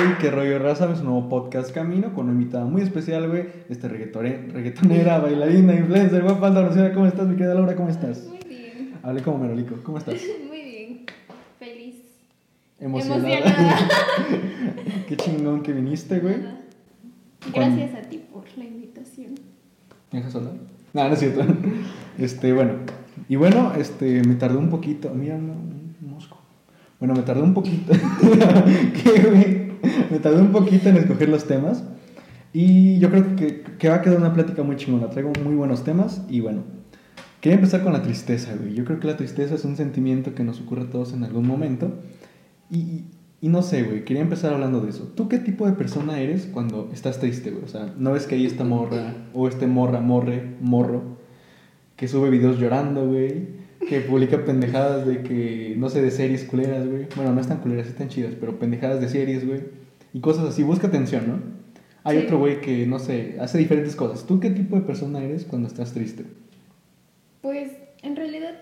Hey, qué rollo raza, es un nuevo podcast Camino con una invitada muy especial, güey. Este reggaetone- reggaetonera, bailarina, influencer, guapa, andalucía. ¿Cómo estás, mi querida Laura? ¿Cómo estás? Muy bien, Hablé como Merolico. ¿Cómo estás? muy bien. Feliz. Emocionada. Emocionada. qué chingón que viniste, güey. Gracias a ti por la invitación. ¿Me dejas hablar? No, no es cierto. Este, bueno. Y bueno, este, me tardé un poquito. Mira, un un mosco. Bueno, me tardé un poquito. ¿Qué, güey? Me tardé un poquito en escoger los temas. Y yo creo que, que va a quedar una plática muy chingona. Traigo muy buenos temas. Y bueno, quería empezar con la tristeza, güey. Yo creo que la tristeza es un sentimiento que nos ocurre a todos en algún momento. Y, y- no sé, güey, quería empezar hablando de eso. ¿Tú qué tipo de persona eres cuando estás triste, güey? O sea, ¿no ves que hay esta morra o este morra, morre, morro, que sube videos llorando, güey? Que publica pendejadas de que, no sé, de series culeras, güey. Bueno, no están culeras, están chidas, pero pendejadas de series, güey. Y cosas así, busca atención, ¿no? Hay Sí. otro güey que, no sé, hace diferentes cosas. ¿Tú qué tipo de persona eres cuando estás triste? Pues en realidad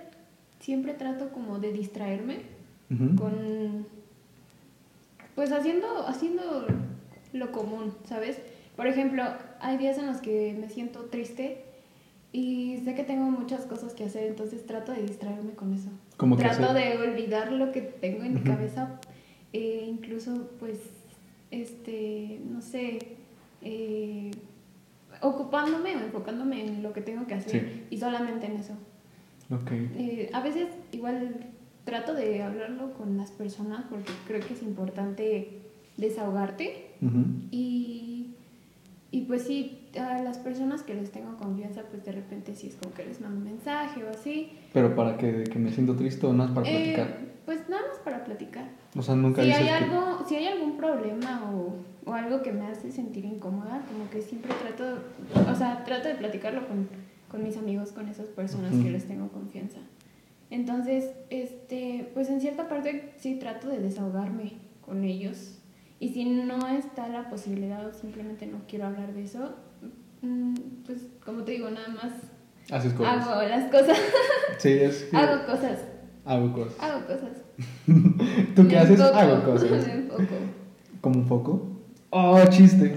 siempre trato como de distraerme con pues haciendo haciendo lo común, ¿sabes? Por ejemplo, hay días en los que me siento triste y sé que tengo muchas cosas que hacer, entonces trato de distraerme con eso. Como que trato de olvidar lo que tengo en mi Ujú. cabeza, e incluso pues, este, no sé, eh, ocupándome o enfocándome en lo que tengo que hacer Sí. y solamente en eso. Ok. Eh, a veces igual trato de hablarlo con las personas porque creo que es importante desahogarte Ujú. y, y pues sí, a las personas que les tengo confianza pues de repente sí es como que les mando un mensaje o así. Pero para que, que me siento triste o no es para Eh, platicar. pues nada más para platicar. O sea, nunca Si dices hay, que... algo, si hay algún problema o, o algo que me hace sentir incómoda, como que siempre trato, o sea, trato de platicarlo con, con mis amigos, con esas personas Ujú. que les tengo confianza. Entonces, este, pues en cierta parte sí trato de desahogarme con ellos. Y si no está la posibilidad o simplemente no quiero hablar de eso, mm, pues como te digo, nada más Haces cosas. hago las cosas, Sí, es que... hago cosas, Hago cosas. hago cosas. ¿Tú Me qué haces? enfoco, Hago cosas. ¿Como un foco? ¡Oh, chiste!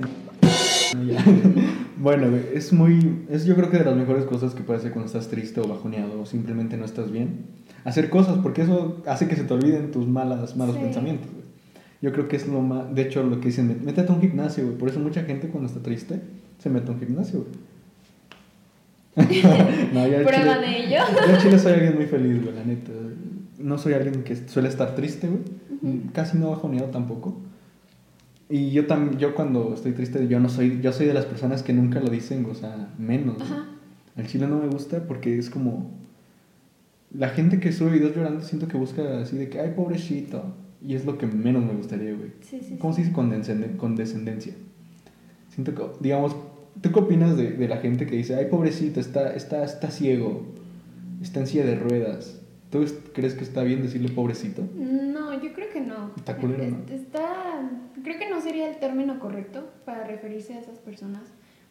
Bueno, es muy... Es yo creo que de las mejores cosas que puedes hacer cuando estás triste o bajoneado o simplemente no estás bien. Hacer cosas, porque eso hace que se te olviden tus malas, malos Sí. pensamientos. Yo creo que es lo más... De hecho, lo que dicen, "Met- métete a un gimnasio, güey. Por eso mucha gente cuando está triste se mete a un gimnasio, güey. no, yo Prueba chile- de ello. Yo en Chile soy alguien muy feliz, güey, la neta. No soy alguien que suele estar triste, güey. Casi no bajoneado tampoco. Y yo también, yo cuando estoy triste, yo no soy, yo soy de las personas que nunca lo dicen, o sea, menos. Al chile no me gusta porque es como... La gente que sube videos llorando siento que busca así de que, ay, pobrecito. Y es lo que menos me gustaría, güey. Sí, sí. ¿Cómo sí. se dice condescenden- condescendencia? Siento que, digamos, ¿tú qué opinas de, de la gente que dice, ay, pobrecito, está, está, está ciego, está en silla de ruedas? ¿Tú es- crees que está bien decirle pobrecito? No, yo creo que no. Está culero, ¿no? Es- Está, creo que no sería el término correcto para referirse a esas personas,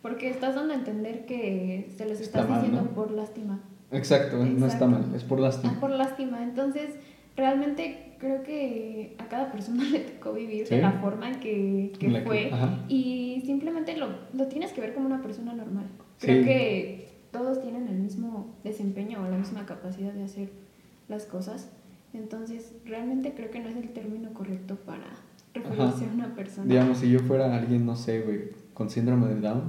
porque estás dando a entender que se les Está estás mal, diciendo ¿no? por lástima. Exacto, no está Exacto. mal, es por lástima. Ah, por lástima. Entonces, realmente creo que a cada persona le tocó vivir Sí. de la forma en que, que la fue y simplemente lo, lo tienes que ver como una persona normal. Creo Sí. que todos tienen el mismo desempeño o la misma capacidad de hacer las cosas. Entonces, realmente creo que no es el término correcto para referirse a una persona. Digamos, si yo fuera alguien, no sé, güey, con síndrome de Down,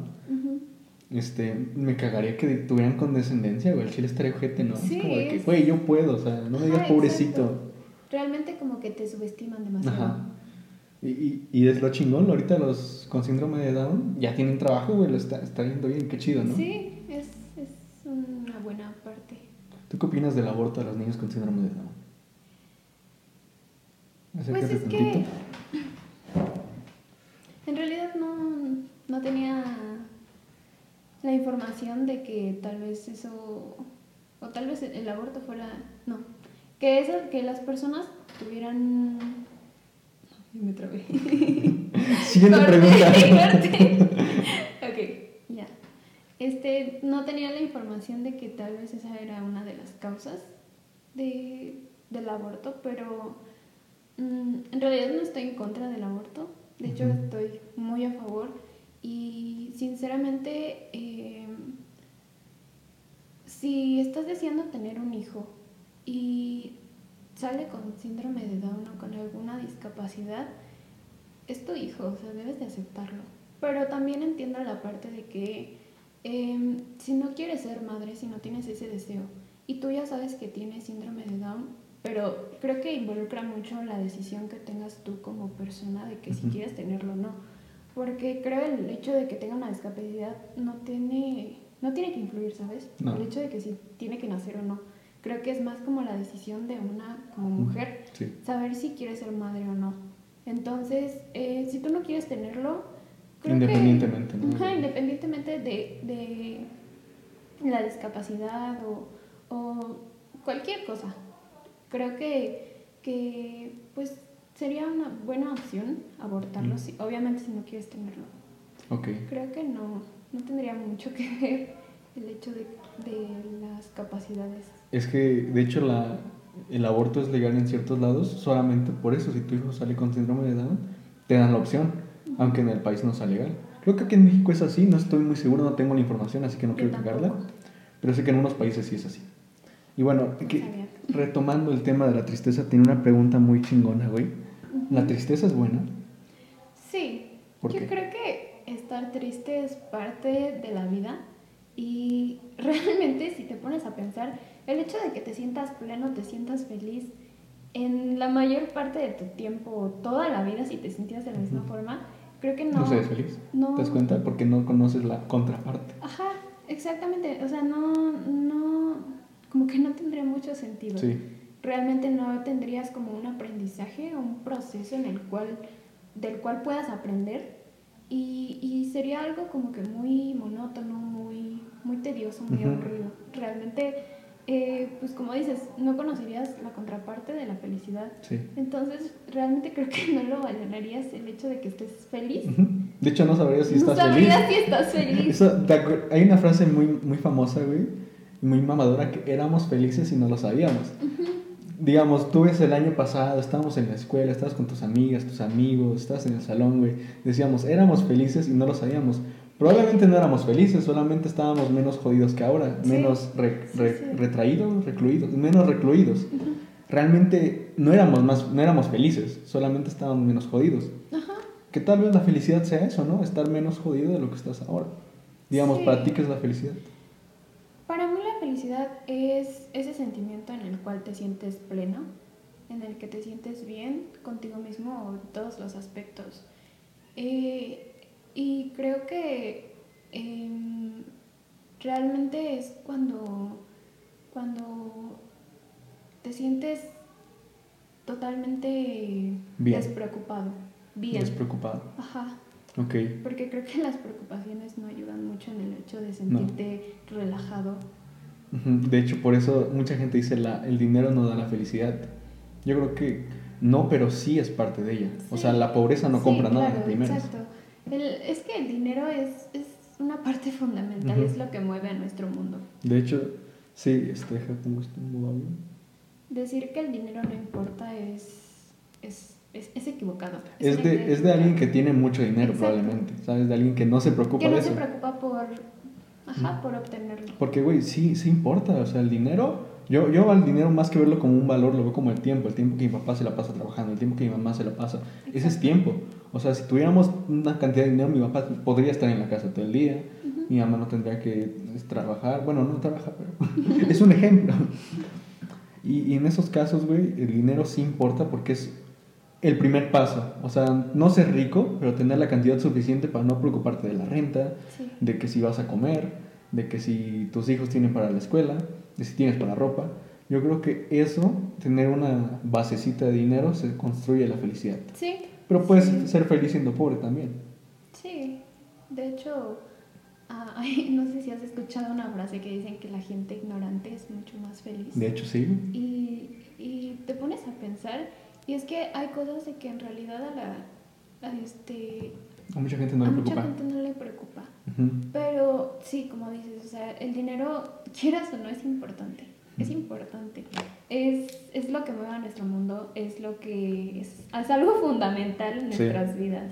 este, me cagaría que tuvieran condescendencia, güey. El chile estaría ojete, ¿no? Sí, es como de que, güey, yo puedo, o sea, no me digas pobrecito. exacto. Realmente como que te subestiman demasiado. Ajá. Y, y, y es lo chingón, ahorita los con síndrome de Down ya tienen trabajo, güey, lo está, está yendo bien, qué chido, ¿no? Sí, es, es una buena parte. ¿Tú qué opinas del aborto de los niños con síndrome de Down? Pues es que en realidad no, no tenía la información de que tal vez eso, o tal vez el aborto fuera, no, que, eso, que las personas tuvieran... No, me trabé. Siguiente pregunta. ok, ya. Este, no tenía la información de que tal vez esa era una de las causas de, del aborto, pero mm, en realidad no estoy en contra del aborto. De hecho, estoy muy a favor. Y sinceramente, eh, si estás deseando tener un hijo y sale con síndrome de Down o con alguna discapacidad, es tu hijo, o sea, debes de aceptarlo. Pero también entiendo la parte de que eh, si no quieres ser madre, si no tienes ese deseo, y tú ya sabes que tienes síndrome de Down, pero creo que involucra mucho la decisión que tengas tú como persona de que si Ujú. quieres tenerlo o no. Porque creo el hecho de que tenga una discapacidad no tiene, no tiene que influir, ¿sabes? No. El hecho de que si tiene que nacer o no. Creo que es más como la decisión de una como mujer Sí. saber si quieres ser madre o no. Entonces, eh, si tú no quieres tenerlo, creo Independientemente, que, ¿no? Ajá, independientemente de, de la discapacidad o, o cualquier cosa, creo que, que pues sería una buena opción abortarlo, Mm. si, obviamente si no quieres tenerlo. Ok. Creo que no, no tendría mucho que ver el hecho de, de las capacidades. Es que, de hecho, la, el aborto es legal en ciertos lados solamente por eso. Si tu hijo sale con síndrome de Down, te dan la opción, aunque en el país no sea legal. Creo que aquí en México es así, no estoy muy seguro, no tengo la información, así que no quiero cagarla. Pero sé que en unos países sí es así. Y bueno, No que- retomando el tema de la tristeza, tiene una pregunta muy chingona, güey. ¿La tristeza es buena? Sí, ¿Por yo qué? creo que estar triste es parte de la vida y realmente si te pones a pensar, el hecho de que te sientas pleno, te sientas feliz en la mayor parte de tu tiempo, toda la vida, si te sentías de la misma forma, creo que no... No, seas feliz. no- ¿Te das cuenta? Porque no conoces la contraparte. Ajá, exactamente, o sea, no, no, como que no tendría mucho sentido. Sí. realmente no tendrías como un aprendizaje o un proceso en el cual, del cual puedas aprender y, y sería algo como que muy monótono, muy, muy tedioso, muy aburrido. Realmente, eh, pues como dices, no conocerías la contraparte de la felicidad. Sí. Entonces, realmente creo que no lo valorarías el hecho de que estés feliz. De hecho, no sabrías si no estás sabrías feliz. si estás feliz. Eso, ¿te acuer- hay una frase muy, muy famosa, güey, muy mamadora, que éramos felices y no lo sabíamos. Digamos, tú ves el año pasado, estábamos en la escuela, estabas con tus amigas, tus amigos, estabas en el salón, güey. Decíamos, éramos felices y no lo sabíamos. Probablemente no éramos felices, solamente estábamos menos jodidos que ahora, Sí. menos re- re- sí. retraídos, recluidos, menos recluidos. Realmente no éramos, más, no éramos felices, solamente estábamos menos jodidos. Que tal vez la felicidad sea eso, ¿no? Estar menos jodido de lo que estás ahora. Digamos, para ti, ¿qué es la felicidad? Para mí la felicidad es ese sentimiento en el cual te sientes pleno, en el que te sientes bien contigo mismo en todos los aspectos. Eh, y creo que em, realmente es cuando, cuando te sientes totalmente Bien. despreocupado. Bien. Despreocupado. Ajá. Ok. Porque creo que las preocupaciones no ayudan mucho en el hecho de sentirte relajado. De hecho, por eso mucha gente dice la, el dinero no da la felicidad. Yo creo que no, pero sí es parte de ella. O sea, la pobreza no Sí, compra nada claro, de primeras. Exacto. El- es que el dinero es, es una parte fundamental, Ujú. es lo que mueve a nuestro mundo. De hecho, sí, este, modo audio. Decir que el dinero no importa es, es, es, es equivocado. Es de, es de alguien que tiene mucho dinero, Exacto. probablemente. ¿Sabes? De alguien que no se preocupa Que no de se preocupa por, ajá, por obtenerlo. Porque, güey, sí, sí importa. O sea, el dinero, yo, yo al dinero más que verlo como un valor, lo veo como el tiempo. El tiempo que mi papá se la pasa trabajando, el tiempo que mi mamá se la pasa. Ese es tiempo. O sea, si tuviéramos una cantidad de dinero, mi papá podría estar en la casa todo el día. Mi mamá no tendría que trabajar. Bueno, no trabaja, pero es un ejemplo. Y, y en esos casos, güey, el dinero sí importa porque es el primer paso. O sea, no ser rico, pero tener la cantidad suficiente para no preocuparte de la renta, Sí. de que si vas a comer, de que si tus hijos tienen para la escuela, de si tienes para ropa. Yo creo que eso, tener una basecita de dinero, se construye la felicidad. Sí. Pero puedes sí. ser feliz siendo pobre también. Sí, de hecho, ah, no sé si has escuchado una frase que dicen que la gente ignorante es mucho más feliz. De hecho, sí. Y, y te pones a pensar, y es que hay cosas de que en realidad a la, a este, A mucha gente no a le mucha preocupa. gente no le preocupa. Pero sí, como dices, o sea, el dinero, quieras o no, es importante. Es importante. es, es lo que mueve a nuestro mundo, es lo que es, es algo fundamental en Sí. nuestras vidas.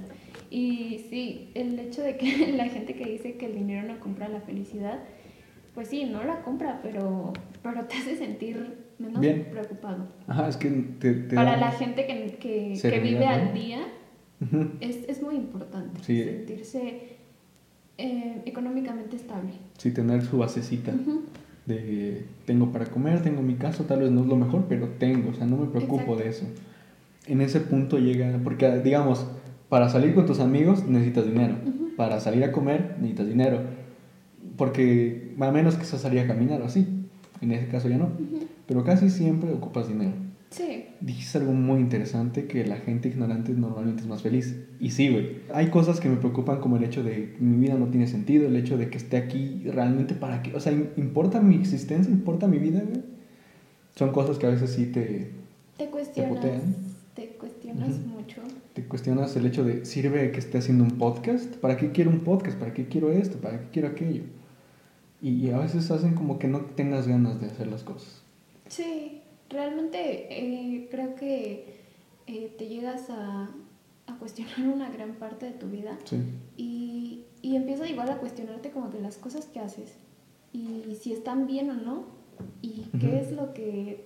Y sí, el hecho de que la gente que dice que el dinero no compra la felicidad, pues sí, no la compra, pero, pero te hace sentir menos Bien. preocupado. Ajá, es que te, te Para da- la gente que, que, vive ¿no? al día, Ujú. es, es muy importante Sí. sentirse eh, económicamente estable. Sí, tener su basecita Ujú. de tengo para comer, tengo mi casa, tal vez no es lo mejor, pero tengo, o sea, no me preocupo Exacto. de eso. En ese punto llega, porque digamos, para salir con tus amigos necesitas dinero, Ujú. para salir a comer necesitas dinero, porque a menos que se salir a caminar o así, en ese caso ya no, pero casi siempre ocupas dinero. Sí, Dijiste algo muy interesante, que la gente ignorante normalmente es más feliz. Y sí, güey. Hay cosas que me preocupan como el hecho de mi vida no tiene sentido, el hecho de que esté aquí realmente para qué. O sea, ¿importa mi existencia? ¿Importa mi vida, güey? Son cosas que a veces sí te, te cuestionas, putean. te cuestionas Ujú. mucho. te cuestionas el hecho de, ¿sirve que esté haciendo un podcast? ¿Para qué quiero un podcast? ¿Para qué quiero esto? ¿Para qué quiero aquello? Y, y a veces hacen como que no tengas ganas de hacer las cosas. Sí, realmente eh, creo que eh, te llegas a, a cuestionar una gran parte de tu vida Sí. y, y empiezas igual a cuestionarte como que las cosas que haces y si están bien o no y qué es lo que...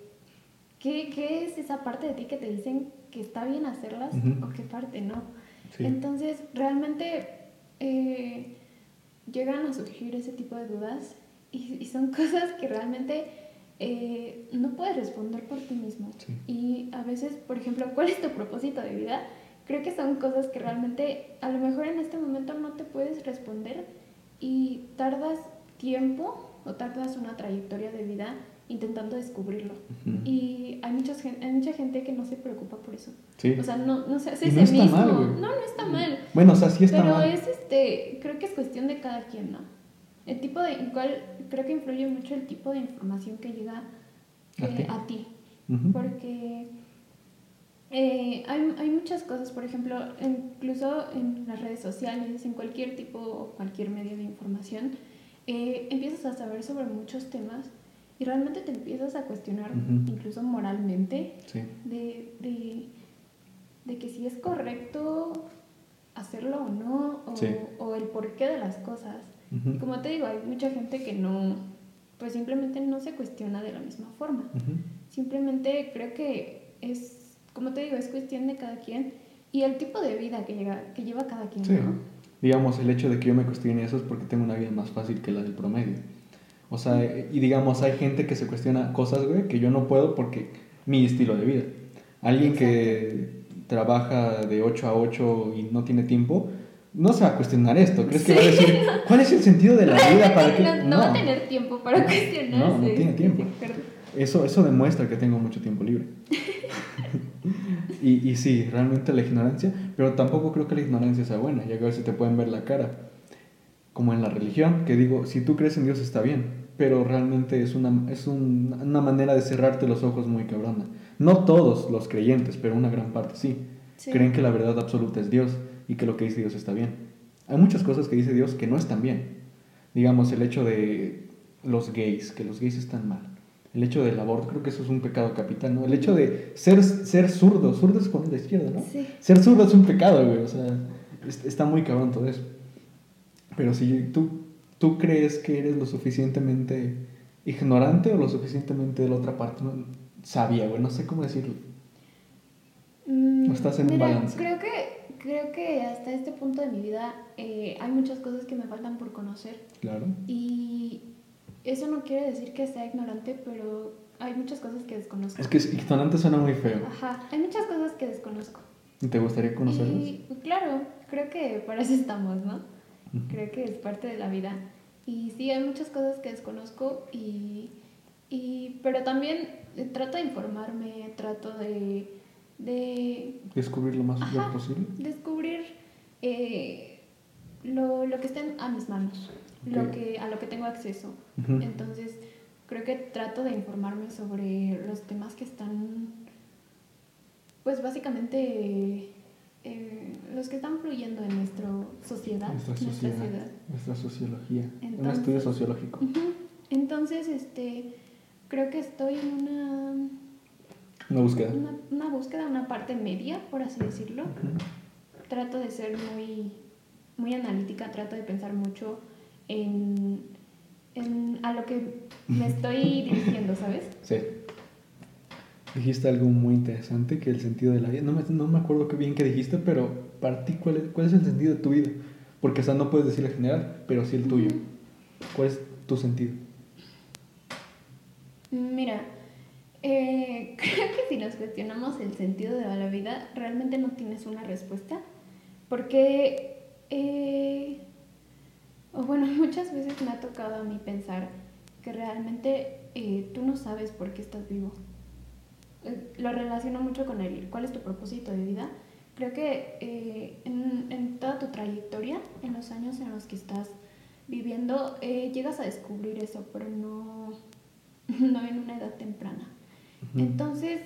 ¿Qué, qué es esa parte de ti que te dicen que está bien hacerlas o qué parte no? Sí. Entonces, realmente eh, llegan a surgir ese tipo de dudas y, y son cosas que realmente eh, no puedes responder por ti mismo. Sí. Y a veces, por ejemplo, ¿cuál es tu propósito de vida? Creo que son cosas que realmente a lo mejor en este momento no te puedes responder y tardas tiempo o tardas una trayectoria de vida intentando descubrirlo. Ujú. Y hay, muchas, hay mucha gente que no se preocupa por eso. Sí. O sea, no, no se hace ese no está mismo. mal, no, no está mal. Bueno, o sea, sí está pero mal. es este, creo que es cuestión de cada quien, ¿no? El tipo de, igual creo que influye mucho el tipo de información que llega ¿A eh, ti? a ti. Ujú. Porque eh, hay, hay muchas cosas, por ejemplo, incluso en las redes sociales, en cualquier tipo o cualquier medio de información, eh, empiezas a saber sobre muchos temas y realmente te empiezas a cuestionar, incluso moralmente, Sí. de, de, de que si es correcto hacerlo o no, o, Sí. o el porqué de las cosas. Ujú. Y como te digo, hay mucha gente que no, pues simplemente no se cuestiona de la misma forma. Ujú. Simplemente creo que es, como te digo, es cuestión de cada quien y el tipo de vida que, llega, que lleva cada quien, Sí. ¿no? Digamos, el hecho de que yo me cuestione eso es porque tengo una vida más fácil que la del promedio. O sea, y digamos, hay gente que se cuestiona cosas, güey, que yo no puedo porque mi estilo de vida. Alguien que trabaja de 8 a 8 y no tiene tiempo, no se va a cuestionar esto. ¿Crees que va a decir, cuál es el sentido de la vida? ¿Para qué? No, no va a tener tiempo para cuestionarse. No, no tiene tiempo. Eso, eso demuestra que tengo mucho tiempo libre. y, y sí, realmente la ignorancia, pero tampoco creo que la ignorancia sea buena, ya que a veces te pueden ver la cara. Como en la religión, que digo, si tú crees en Dios está bien, pero realmente es una, es un- una manera de cerrarte los ojos muy cabrona. No todos los creyentes, pero una gran parte sí. Sí. Creen que la verdad absoluta es Dios y que lo que dice Dios está bien. Hay muchas cosas que dice Dios que no están bien. Digamos, el hecho de los gays, que los gays están mal. El hecho del aborto, creo que eso es un pecado capital, ¿no? El hecho de ser, ser zurdo, zurdo es con la izquierda, ¿no? Sí. Ser zurdo es un pecado, güey, o sea, es- está muy cabrón todo eso. Pero si tú, tú crees que eres lo suficientemente ignorante o lo suficientemente de la otra parte, ¿no? sabia, güey, no sé cómo decirlo. Mm, ¿O estás en un mira, balance? Creo que, creo que hasta este punto de mi vida eh, hay muchas cosas que me faltan por conocer. Claro. Y eso no quiere decir que sea ignorante, pero hay muchas cosas que desconozco. Es que ignorante suena muy feo. Ajá, hay muchas cosas que desconozco. ¿Te gustaría conocerlos? Y claro, creo que para eso estamos, ¿no? Creo que es parte de la vida. Y sí, hay muchas cosas que desconozco, y, y, pero también trato de informarme, trato de, de Descubrir lo más Ajá. posible. descubrir eh, lo, lo que esté a mis manos, lo que, a lo que tengo acceso. Entonces, creo que trato de informarme sobre los temas que están, pues básicamente, eh, los que están fluyendo en nuestra sociedad. Nuestra sociedad, nuestra sociología. un estudio sociológico. Entonces, este, creo que estoy en una Una búsqueda. Una, una búsqueda, una parte media, por así decirlo. Trato de ser muy, muy analítica, trato de pensar mucho en, en a lo que me estoy dirigiendo, ¿sabes? Sí. Dijiste algo muy interesante, que el sentido de la vida, no me, no me acuerdo qué bien que dijiste, pero para ti, ¿cuál es, ¿cuál es el sentido de tu vida? Porque o sea, no puedes decir el general, pero sí el tuyo. ¿Cuál es tu sentido? Mira, eh, creo que si nos cuestionamos el sentido de la vida, realmente no tienes una respuesta. Porque, eh, o bueno, muchas veces me ha tocado a mí pensar que realmente eh, tú no sabes por qué estás vivo. Eh, lo relaciono mucho con el cuál es tu propósito de vida. Creo que en, en toda tu trayectoria, en los años en los que estás viviendo, llegas a descubrir eso, pero no, no en una edad temprana. Entonces,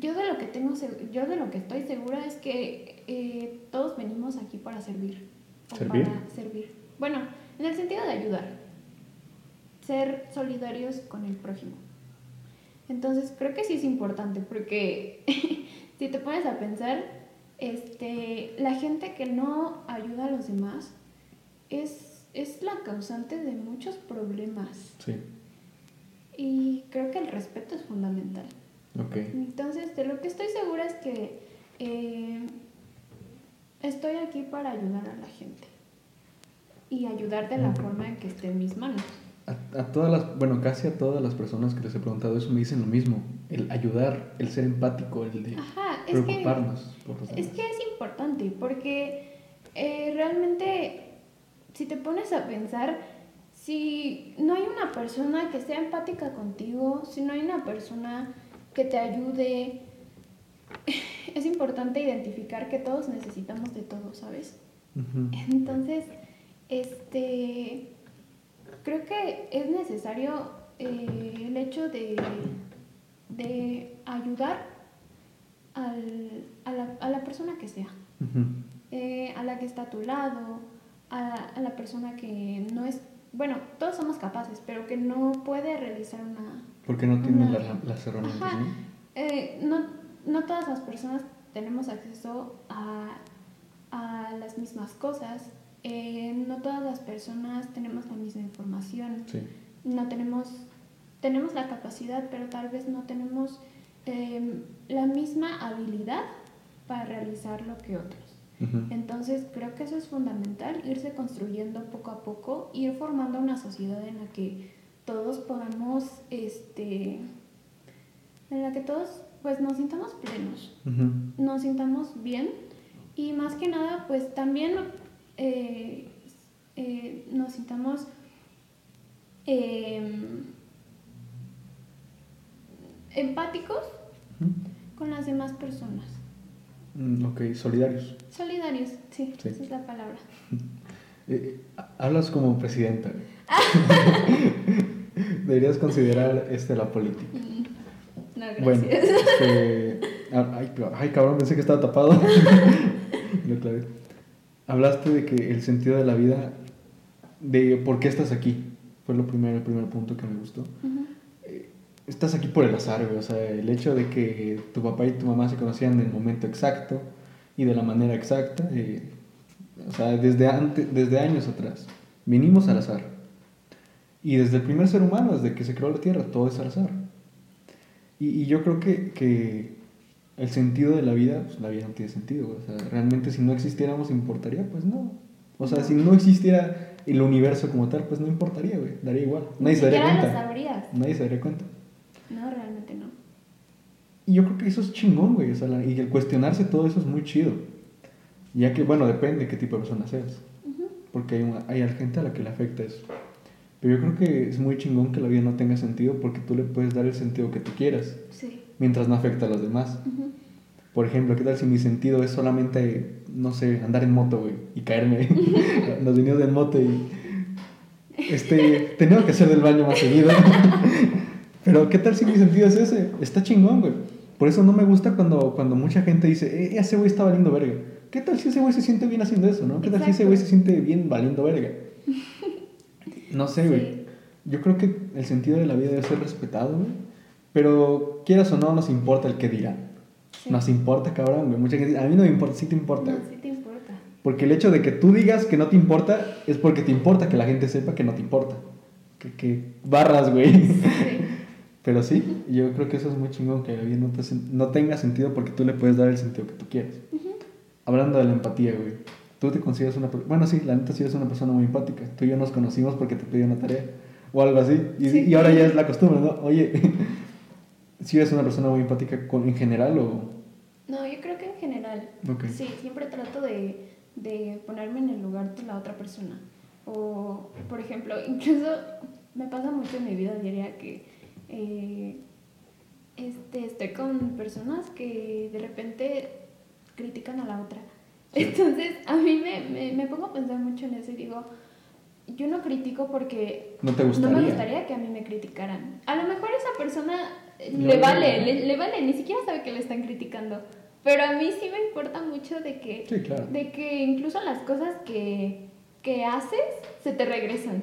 yo de lo que tengo, yo de lo que estoy segura es que eh, todos venimos aquí para servir. o ¿Servir? Para servir. Bueno, en el sentido de ayudar. Ser solidarios con el prójimo. Entonces, creo que sí es importante porque si te pones a pensar, este, la gente que no ayuda a los demás es, es la causante de muchos problemas. Sí. Y creo que el respeto es fundamental. Ok. Entonces, de lo que estoy segura es que eh, estoy aquí para ayudar a la gente. Y ayudar de la forma en que esté en mis manos. A, a todas las, bueno, casi a todas las personas que les he preguntado eso me dicen lo mismo. El ayudar, el ser empático, el de Ajá, es que, preocuparnos por los es que es importante porque eh, realmente, si te pones a pensar, si no hay una persona que sea empática contigo, si no hay una persona que te ayude, es importante identificar que todos necesitamos de todo, ¿sabes? Entonces, este, creo que es necesario eh, el hecho de, de ayudar al- a, la, a la persona que sea, eh, a la que está a tu lado, a, a la persona que no es, bueno, todos somos capaces, pero que no puede realizar una, Porque no tienen Una- la- las herramientas, Ajá. ¿no? eh, no, no todas las personas tenemos acceso a, a las mismas cosas, eh, no todas las personas tenemos la misma información, Sí. no tenemos, tenemos la capacidad, pero tal vez no tenemos eh, la misma habilidad para realizar lo que Entonces creo que eso es fundamental, irse construyendo poco a poco, ir formando una sociedad en la que todos podamos, este, en la que todos pues nos sintamos plenos, nos sintamos bien y más que nada pues también eh, eh, nos sintamos em, empáticos con las demás personas. Mm, ok, solidarios. Solidarios, sí, Sí. esa es la palabra. Eh, hablas como presidenta. Deberías considerar este, la política. Mm, No, gracias. Bueno, este, ah, ay, pero- ay, cabrón, pensé que estaba tapado. Lo clavé. Hablaste de que el sentido de la vida, de por qué estás aquí, fue lo primero, el primer punto que me gustó. Estás aquí por el azar, güey. O sea, el hecho de que tu papá y tu mamá se conocían en el momento exacto y de la manera exacta, eh, o sea, desde, antes, desde años atrás. Vinimos al azar. Y desde el primer ser humano, desde que se creó la Tierra, todo es al azar. Y, y yo creo que, que el sentido de la vida, pues la vida no tiene sentido. güey. O sea, realmente si no existiéramos, ¿importaría? Pues no. O sea, si no existiera el universo como tal, pues no importaría, güey. Daría igual. Nadie se daría lo cuenta. sabrías. Nadie se daría cuenta. No, realmente no. Y yo creo que eso es chingón, güey. O sea, la- y el cuestionarse todo eso es muy chido. Ya que, bueno, depende qué tipo de persona seas. Ujú. Porque hay, una- hay gente a la que le afecta eso. Pero yo creo que es muy chingón que la vida no tenga sentido porque tú le puedes dar el sentido que tú quieras Sí. mientras no afecta a los demás. Ujú. Por ejemplo, ¿qué tal si mi sentido es solamente, no sé, andar en moto, güey, y caerme en los vinilos de moto y. Este, tenemos que hacer del baño más seguido. Pero, ¿qué tal si mi sentido es ese? Está chingón, güey. Por eso no me gusta cuando, cuando mucha gente dice, eh, ese güey está valiendo verga. ¿Qué tal si ese güey se siente bien haciendo eso, no? ¿Qué tal si ese güey se siente bien valiendo verga? No sé, güey. Sí. Yo creo que el sentido de la vida debe ser respetado, güey. Pero quieras o no, nos importa el que dirán. Sí. Nos importa, cabrón, güey. Mucha gente dice, a mí no me importa, sí te importa. No, sí te importa. Porque el hecho de que tú digas que no te importa es porque te importa que la gente sepa que no te importa. Que, que barras, güey. Sí. Pero sí, yo creo que eso es muy chingón, que la vida no, te no tenga sentido porque tú le puedes dar el sentido que tú quieres. Hablando de la empatía, güey. Tú te consideras una persona... Bueno, sí, la neta sí eres una persona muy empática. Tú y yo nos conocimos porque te pedí una tarea o algo así. Y, Sí. y ahora ya es la costumbre, ¿no? Oye, ¿sí eres una persona muy empática con, en general o...? No, yo creo que en general. Sí, siempre trato de, de ponerme en el lugar de la otra persona. O, por ejemplo, incluso me pasa mucho en mi vida diaria que eh, este, estoy con personas que de repente critican a la otra. Entonces, a mí me, me, me pongo a pensar mucho en eso y digo, yo no critico porque ¿No te no gustaría? me gustaría que a mí me criticaran. A lo mejor esa persona Le le vale. le, le vale, ni siquiera sabe que le están criticando. Pero a mí sí me importa mucho de que, Sí, claro. de que incluso las cosas que, que haces se te regresan,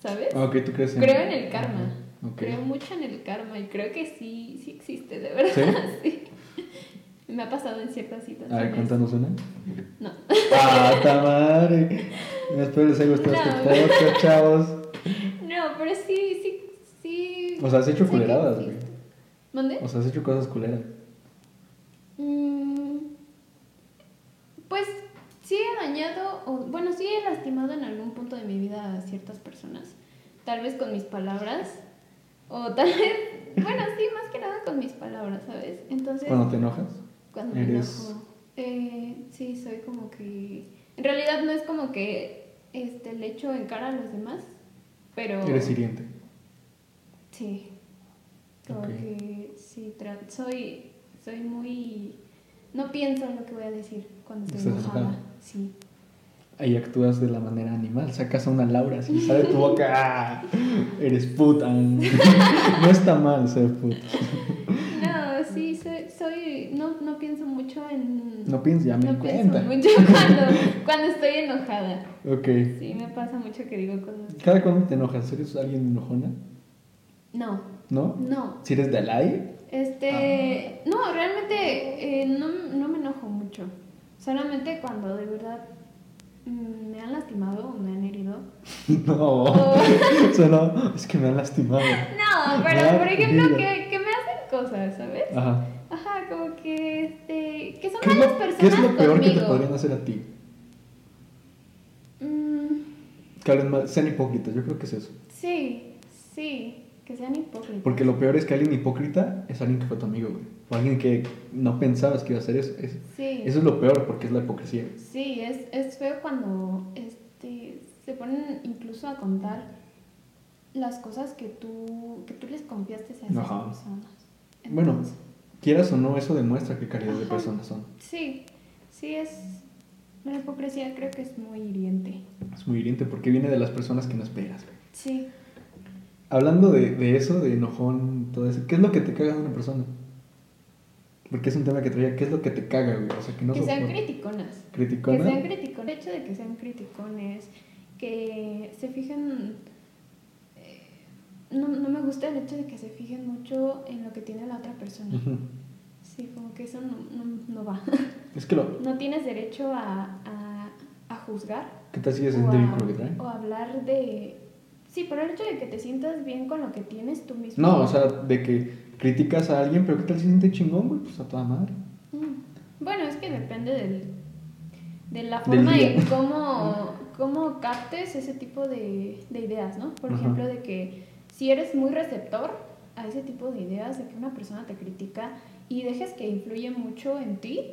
¿sabes? Ah, ok, ¿tú crees en...? Creo en el karma. Creo mucho en el karma y creo que sí, sí existe, de verdad. ¿Sí? Sí. Me ha pasado en ciertas A situaciones. ver, cuéntanos una. No. ¡Ah, ta madre! Espero les haya gustado este No. podcast, chavos. No, pero sí, sí, sí. O sea, has hecho culeradas, güey. ¿Mande? O sea, has hecho cosas culeras. Mm, Pues sí he dañado, o bueno, sí he lastimado en algún punto de mi vida a ciertas personas. Tal vez con mis palabras, o tal vez, bueno, sí, más que nada con mis palabras, ¿sabes? Entonces, Cuando te enojas. cuando me eres- enojo, eh, sí, soy como que. En realidad no es como que este, le echo en cara a los demás, pero. Eres hiriente. Sí. Como que sí, tra- soy, soy muy... No pienso en lo que voy a decir cuando estoy ¿Estás enojada. enojada? Sí. Ahí actúas de la manera animal. Sacas a una Laura así, sale de tu boca. ¡ah! Eres puta. No está mal ser puta. No, sí, soy... soy- no, no pienso mucho en... No pienses, ya me no pienso mucho cuando, cuando estoy enojada. Ok. Sí, me pasa mucho que digo cosas... ¿Cada cuándo te enojas? ¿Eres alguien enojona? No, ¿No? no. ¿Si eres del aire? Este... No, realmente eh, no, no me enojo mucho. Solamente cuando de verdad me han lastimado o me han herido. No. O- Solo es que me han lastimado. No, pero por ejemplo, que, que me hacen cosas, ¿sabes? Ajá. Ajá, como que, este, que son ¿Qué es, malas lo, personas qué es lo peor que te podrían hacer a ti? Mm, Que hablen mal, sean hipócritas, yo creo que es eso. sí, sí, que sean hipócritas. Porque lo peor es que alguien hipócrita es alguien que fue tu amigo, güey. O alguien que no pensabas que iba a hacer eso. Es- Sí, Eso es lo peor porque es la hipocresía. sí, es, es feo cuando este, se ponen incluso a contar las cosas que tú, que tú les confiaste a esas Ajá. personas. Bueno, Entonces, quieras o no, eso demuestra qué calidad de Ajá. personas son. sí, sí es... La hipocresía creo que es muy hiriente. Es muy hiriente porque viene de las personas que no esperas. Sí. Hablando de, de eso, de enojón, todo eso, ¿qué es lo que te caga de una persona? Porque es un tema que traía, ¿qué es lo que te caga, güey? O sea, que no que sean criticonas. ¿Criticona? Que sean criticones. El hecho de que sean criticones, que se fijen. eh, No, no me gusta el hecho de que se fijen mucho en lo que tiene la otra persona. Sí, como que eso no, no, no va. Es que lo... No tienes derecho a, a, a juzgar ¿Qué tal si es el que trae? o hablar de. Sí, pero el hecho de que te sientas bien con lo que tienes tú mismo. No, o sea, de que criticas a alguien, pero ¿qué tal si siente chingón, güey? Pues a toda madre. Mm. Bueno, es que depende del, de la forma en cómo, cómo captes ese tipo de, de ideas, ¿no? Por Ajá. ejemplo, de que si eres muy receptor a ese tipo de ideas, de que una persona te critica y dejes que influye mucho en ti,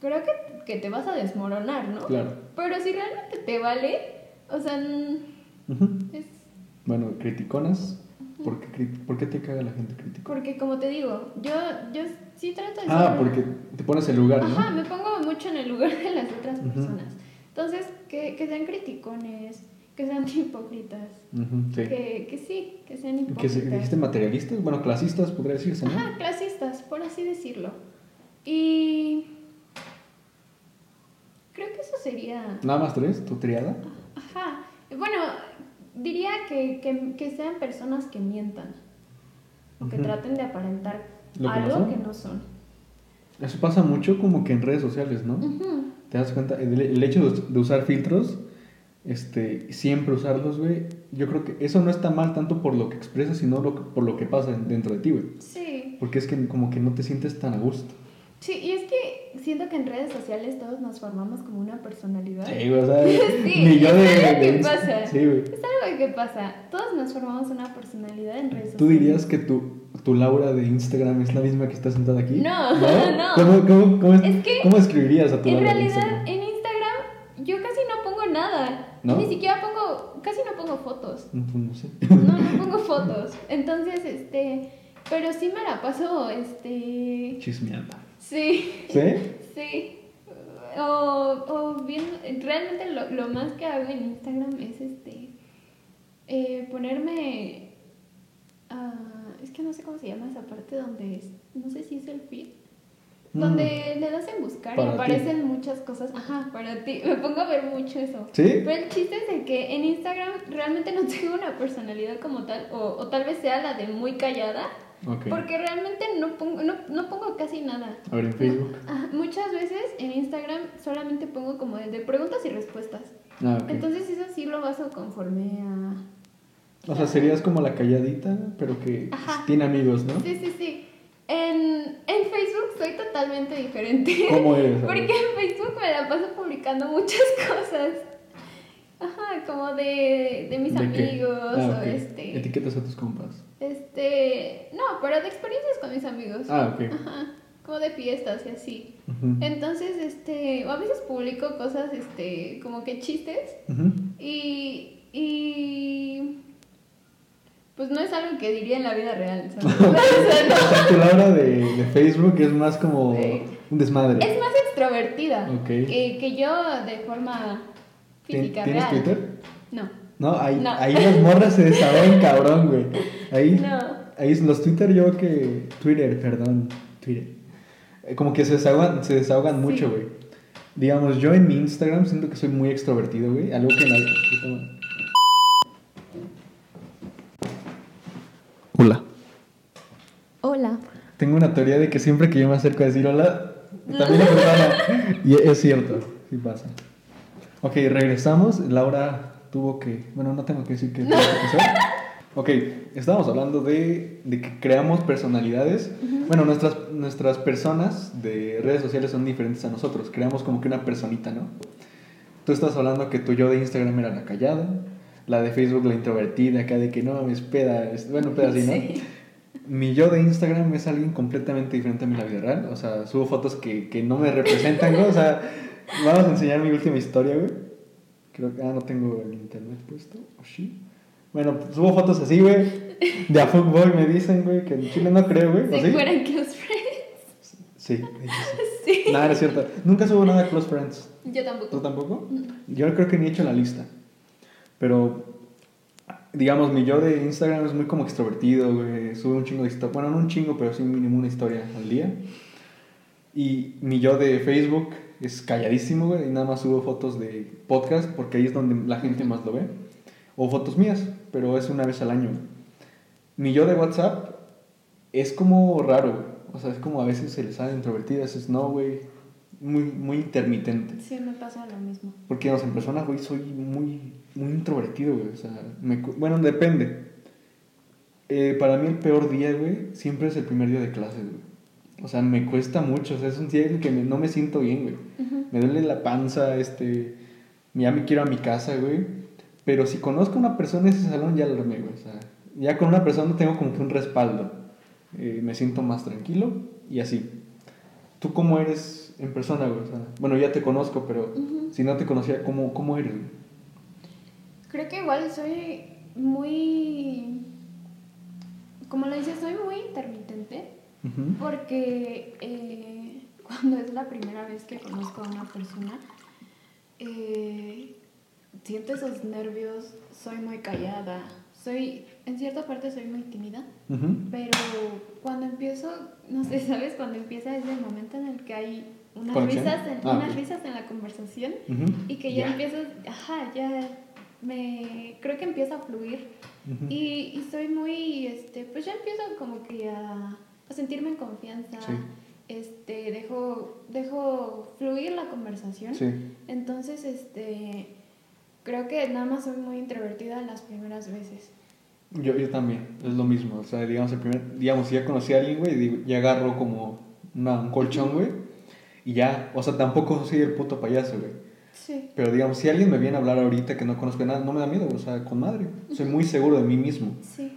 creo que, que te vas a desmoronar, ¿no? Claro. Pero si realmente te vale, o sea, es Bueno, criticonas. ¿Por qué, por qué te caga la gente criticona? porque como te digo, yo, yo sí trato de Ah, ser- porque te pones el lugar, ¿no? Ajá, me pongo mucho en el lugar de las otras Ujú. personas. Entonces, que, que sean criticones, que sean hipócritas, sí. que, que sí, que sean Que hipócritas. se, dijiste materialistas, bueno, clasistas podría decirse, ¿no? Ajá, clasistas, por así decirlo. Y creo que eso sería... Nada más tres, tu triada. Ajá, bueno, diría que, que, que sean personas que mientan. o que traten de aparentar que algo que no son. Eso pasa mucho como que en redes sociales, ¿no? ¿Te das cuenta? El, el hecho de, de usar filtros, este, siempre usarlos, güey, yo creo que eso no está mal tanto por lo que expresas, sino lo que- por lo que pasa dentro de ti, güey. Sí, Porque es que como que no te sientes tan a gusto. sí, y es que siento que en redes sociales todos nos formamos como una personalidad. Sí, o sea, Sí, de... es algo que de- pasa. Sí, güey. Es algo que pasa, todos nos formamos una personalidad en redes sociales. ¿Tú dirías que tu, tu Laura de Instagram es la misma que está sentada aquí? No, no. ¿Cómo, cómo, cómo, es- Es que, cómo escribirías a tu En Laura de realidad, Instagram? en Instagram yo casi no pongo nada. ¿No? Ni siquiera pongo, casi no pongo fotos. No, pues no sé. No, no pongo fotos. Entonces, este, pero sí me la paso, este, Chismeando. Sí, ¿Sí? sí. O, o bien, realmente lo, lo más que hago en Instagram es, este, eh, ponerme, ah, es que no sé cómo se llama esa parte donde, es, no sé si es el feed. Donde le das en buscar Mm. Para y ti. aparecen muchas cosas. Ajá, para ti. Me pongo a ver mucho eso. ¿Sí? Pero el chiste es de que en Instagram realmente no tengo una personalidad como tal, o, o tal vez sea la de muy callada, Ok. porque realmente no pongo, no, no pongo casi nada. A ver, en Facebook. Ajá, muchas veces en Instagram solamente pongo como de, de preguntas y respuestas. Ah, ok. Entonces eso sí lo baso conforme a... O sea, serías como la calladita, pero que Ajá. tiene amigos, ¿no? Sí, sí, sí. En, en Facebook soy totalmente diferente. ¿Cómo eres? Porque en Facebook me la paso publicando muchas cosas. Ajá, como de, de mis ¿De amigos Ah, o ok. este. Etiquetas a tus compas. Este. No, pero de experiencias con mis amigos. Ah, ok. Ajá. Como de fiestas y así. Entonces, este. A veces publico cosas, este. Como que chistes. Y. Y. Pues no es algo que diría en la vida real. ¿sabes? O sea, no. O sea, tu Laura de, de Facebook es más como Sí. un desmadre. Es más extrovertida Ok. que, que yo de forma ¿Tien- física ¿Tienes real. Twitter? No. No, ahí, No. ahí las morras se desahogan cabrón, güey. Ahí, No. ahí los Twitter yo que... Twitter, perdón. Twitter. Eh, Como que se desahogan, se desahogan Sí. mucho, güey. Digamos, yo en mi Instagram siento que soy muy extrovertido, güey. Algo que en la... Hola. Hola. Tengo una teoría de que siempre que yo me acerco a decir hola, también la persona. Y es cierto, sí pasa. Ok, regresamos. Laura tuvo que. Bueno, no tengo que decir que tuvo que. Ok, estábamos hablando de, de que creamos personalidades. Bueno, nuestras, nuestras personas de redes sociales son diferentes a nosotros. Creamos como que una personita, ¿no? Tú estás hablando que tu yo de Instagram era la callada, la de Facebook la introvertida, acá de que no mames, peda. Bueno, peda así, ¿no? Sí. Mi yo de Instagram es alguien completamente diferente a mi la vida real. O sea, subo fotos que, que no me representan, güey. O sea, vamos a enseñar mi última historia, güey. Creo que, ah, no tengo el internet puesto. ¿O sí? Bueno, pues, subo fotos así, güey. De a fuckboy me dicen, güey, que en Chile no creo, güey. ¿o Si sí? fueran close friends. Sí, Sí. sí. Nada, no es cierto. Nunca subo nada Close Friends. Yo ¿Tú tampoco. tampoco? Yo creo que ni he hecho la lista. Pero, digamos, mi yo de Instagram es muy como extrovertido, güey. Sube un chingo de historia. Bueno, no un chingo, pero sí mínimo una historia al día. Y mi yo de Facebook es calladísimo, güey. Y nada más subo fotos de podcast porque ahí es donde la gente más lo ve. O fotos mías, pero es una vez al año. Mi yo de WhatsApp es como raro, güey. O sea, es como a veces se les sale introvertida, a veces no, güey. Muy, muy intermitente. Sí, me pasa lo mismo. Porque, no sé, en persona, güey, soy muy, muy introvertido, güey. O sea, me bueno, depende. Eh, para mí el peor día, güey, siempre es el primer día de clases, güey. O sea, me cuesta mucho. O sea, es un día en el que me- no me siento bien, güey. Me duele la panza, este... Ya me quiero a mi casa, güey. Pero si conozco a una persona en ese salón, ya lo armé, güey. O sea, ya con una persona tengo como que un respaldo. Eh, me siento más tranquilo y así. ¿Tú cómo eres en persona, güey? O sea, bueno, ya te conozco, pero si no te conocía, ¿cómo, cómo eres? güey? Creo que igual soy muy. Como lo dices, soy muy intermitente. Porque eh, cuando es la primera vez que conozco a una persona, eh, siento esos nervios, soy muy callada, soy, en cierta parte soy muy tímida, pero cuando empiezo, no sé, ¿sabes? Cuando empieza es el momento en el que hay unas risas en, Ah, unas risas en la conversación y que ya, empiezas, ajá, ya, me creo que empieza a fluir y, y soy muy, este, pues ya empiezo como que a, a sentirme en confianza. Sí. Este, dejo, dejo fluir la conversación. Sí. Entonces, este, creo que nada más soy muy introvertida las primeras veces. Yo, yo también, es lo mismo. O sea, digamos, el primer, digamos, si ya conocí a alguien, güey, ya agarro como una- un colchón, güey, y ya, o sea, tampoco soy el puto payaso, güey. Sí. Pero digamos, si alguien me viene a hablar ahorita que no conozco nada, no me da miedo, o sea, con madre. Soy muy seguro de mí mismo. Sí.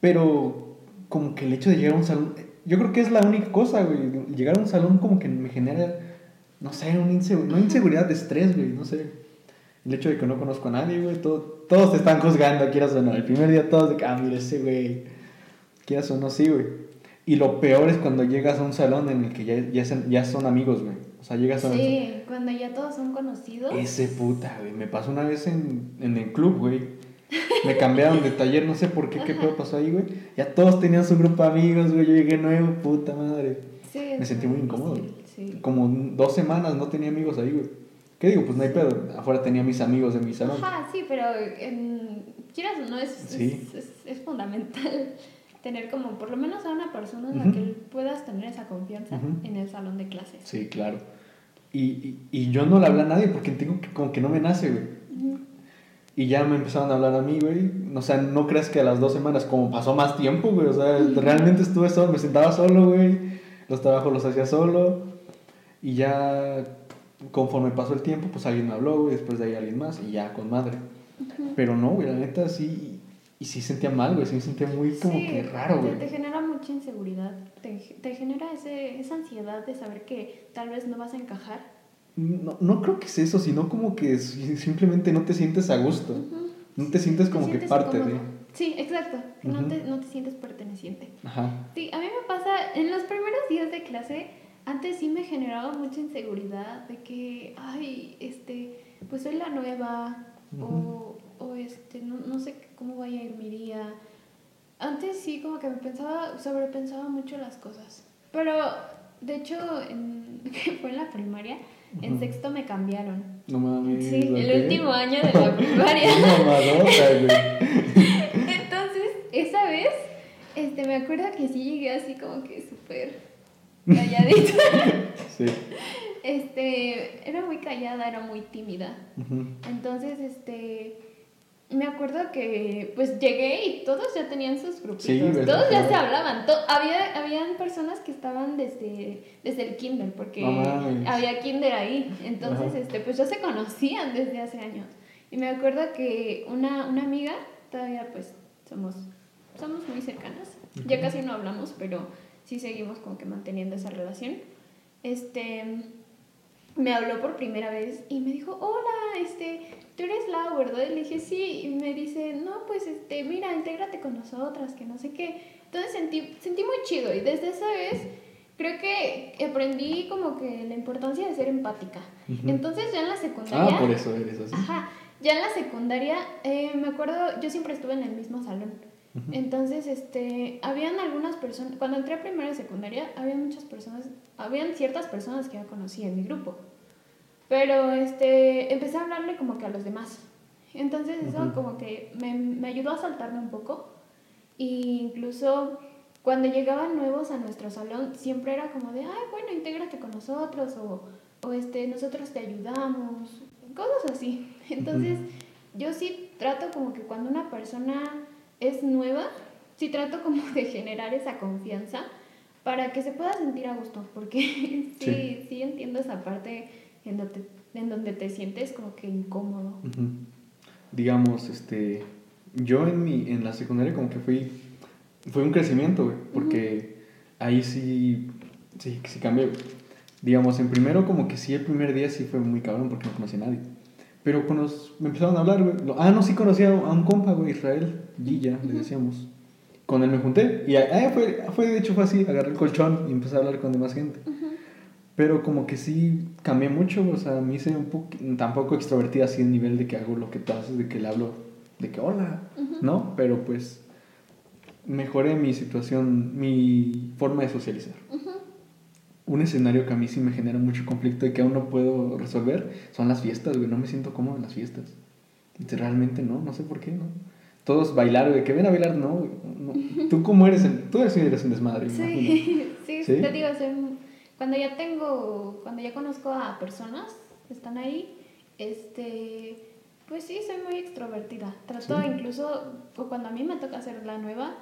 Pero como que el hecho de llegar a un salón, yo creo que es la única cosa, güey. Llegar a un salón como que me genera, no sé, una insegu- no inseguridad de estrés, güey, no sé. El hecho de que no conozco a nadie, güey, todo- todos te están juzgando, quieras o no. El primer día todos de que, ah, mira ese güey, quieras o no, sí, güey. Y lo peor es cuando llegas a un salón en el que ya, ya, son, ya son amigos, güey. O sea, llegas a Sí, cuando ya todos son conocidos. ese puta, güey. Me pasó una vez en, en el club, güey. Me cambiaron de taller, no sé por qué, qué pedo pasó ahí, güey. Ya todos tenían su grupo de amigos, güey. Yo llegué nuevo, puta madre. Sí, Me sentí muy incómodo. Sí. Como dos semanas no tenía amigos ahí, güey. ¿Qué digo? Pues no hay pedo. Afuera tenía mis amigos de mi salón. Ajá, sí, pero en, quieras o no, es, Sí. es, es, es fundamental tener como por lo menos a una persona en la que puedas tener esa confianza en el salón de clases. Sí, claro. Y, y, y yo no le hablé a nadie porque tengo que, como que no me nace, güey. Y ya me empezaron a hablar a mí, güey. O sea, no creas que a las dos semanas, como pasó más tiempo, güey. O sea, realmente estuve solo, me sentaba solo, güey. Los trabajos los hacía solo. Y ya, conforme pasó el tiempo, pues alguien me habló, güey. Después de ahí alguien más. Y ya, con madre. Pero no, güey, la neta sí. Y sí sentía mal, güey. Sí me sentía muy como Sí, que raro, güey. Te, genera mucha inseguridad, te, te genera ese, esa ansiedad de saber que tal vez no vas a encajar. No, no creo que es eso, sino como que si- simplemente no te sientes a gusto. No te sientes Te como que parte de. Sí, exacto, no, te, no te sientes perteneciente. Ajá. Sí, a mí me pasa, en los primeros días de clase, antes sí me generaba mucha inseguridad de que, ay, este, pues soy la nueva, o, o este, no, no sé cómo vaya a ir mi día. Antes sí como que me pensaba, sobrepensaba mucho las cosas. Pero, de hecho, en, que fue en la primaria, en sexto me cambiaron. No mames. Sí, el último año de la primaria. Entonces, esa vez, este, me acuerdo que sí llegué así como que súper calladita. Sí. Este, era muy callada, era muy tímida. Entonces, este, me acuerdo que pues llegué y todos ya tenían sus grupitos. Todos ya se hablaban. To- había, habían personas que estaban desde, desde el kinder, porque había kinder ahí. Entonces, Ajá. este, pues ya se conocían desde hace años. Y me acuerdo que una, una amiga, todavía pues somos, somos muy cercanas. Ya casi no hablamos, pero sí seguimos como que manteniendo esa relación. Este, me habló por primera vez y me dijo, hola, este, tú eres Lau, ¿verdad? Y le dije, sí, y me dice, no, pues, este, mira, intégrate con nosotras, que no sé qué. Entonces sentí, sentí muy chido y desde esa vez creo que aprendí como que la importancia de ser empática. Entonces ya en la secundaria... Ah, por eso eres así. Ajá, ya en la secundaria, eh, me acuerdo, yo siempre estuve en el mismo salón. Entonces, este, habían algunas personas, cuando entré a primera y secundaria, había muchas personas, habían ciertas personas que ya conocí en mi grupo. Pero, este, empecé a hablarle como que a los demás. Entonces, eso Ujú. como que me, me ayudó a saltarme un poco. Y incluso cuando llegaban nuevos a nuestro salón, siempre era como de, ay, bueno, intégrate con nosotros, o, o este, nosotros te ayudamos, cosas así. Entonces, yo sí trato como que cuando una persona es nueva, sí trato como de generar esa confianza para que se pueda sentir a gusto, porque sí, Sí. sí, entiendo esa parte en donde, en donde te sientes como que incómodo. Digamos, este. Yo en, mi, en la secundaria, como que fui. Fue un crecimiento, güey. Porque ahí sí. Sí, sí. Digamos, en primero, como que sí, el primer día sí fue muy cabrón porque no conocía a nadie. Pero cuando nos- me empezaron a hablar, güey. Ah, no, sí conocía a un compa, güey, Israel. Villa, le decíamos. Con él me junté. Y ah, fue, fue, de hecho, fue así. Agarré el colchón y empecé a hablar con demás gente. Pero como que sí cambié mucho, o sea, me hice un poco, tampoco extrovertida así en nivel de que hago lo que tú haces, de que le hablo, de que hola, ¿no? Pero pues mejoré mi situación, mi forma de socializar. Un escenario que a mí sí me genera mucho conflicto y que aún no puedo resolver son las fiestas, güey, no me siento cómodo en las fiestas. Realmente no, no sé por qué, ¿no? Todos bailar, güey, que ven a bailar, no, güey. no. Tú cómo eres, en, tú eres, eres un desmadre, imagino. Sí, sí, ¿Sí? te digo, soy- cuando ya tengo, cuando ya conozco a personas que están ahí, este, pues sí, soy muy extrovertida. Trato Sí. incluso, o cuando a mí me toca hacer la nueva,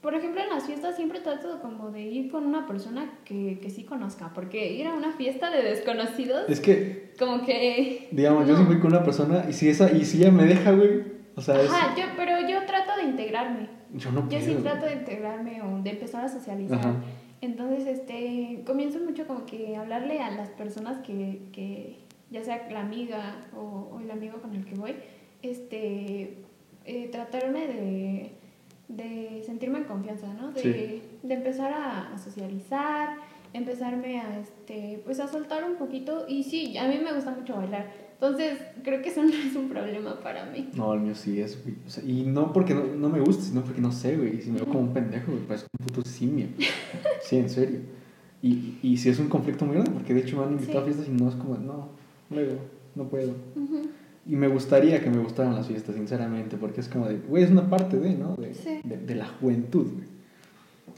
por ejemplo, en las fiestas siempre trato como de ir con una persona que, que sí conozca, porque ir a una fiesta de desconocidos, Es que, como que... digamos, yo sí voy con una persona y si esa, y si ella me deja, güey, o sea, es, Ajá, yo, pero yo trato de integrarme. yo no Yo puedo. sí güey. trato de integrarme o de empezar a socializar. Ajá. Entonces, este, comienzo mucho como que hablarle a las personas que, que ya sea la amiga o, o el amigo con el que voy, este, eh, tratarme de, de sentirme en confianza, ¿no? De, Sí. de empezar a, a socializar, empezarme a, este, pues a soltar un poquito. Y sí, a mí me gusta mucho bailar. Entonces, creo que eso no es un problema para mí. No, el mío sí es, güey. O sea, y no porque no, no me guste, sino porque no sé, güey. Y si me veo como un pendejo, güey, parezco un puto simio. sí, en serio. Y, y si es un conflicto muy grande, porque de hecho me han invitado Sí. a fiestas y no es como, no, luego, no puedo. Ujú. Y me gustaría que me gustaran las fiestas, sinceramente, porque es como de, güey, es una parte de, ¿no? De, Sí. de, de la juventud, güey.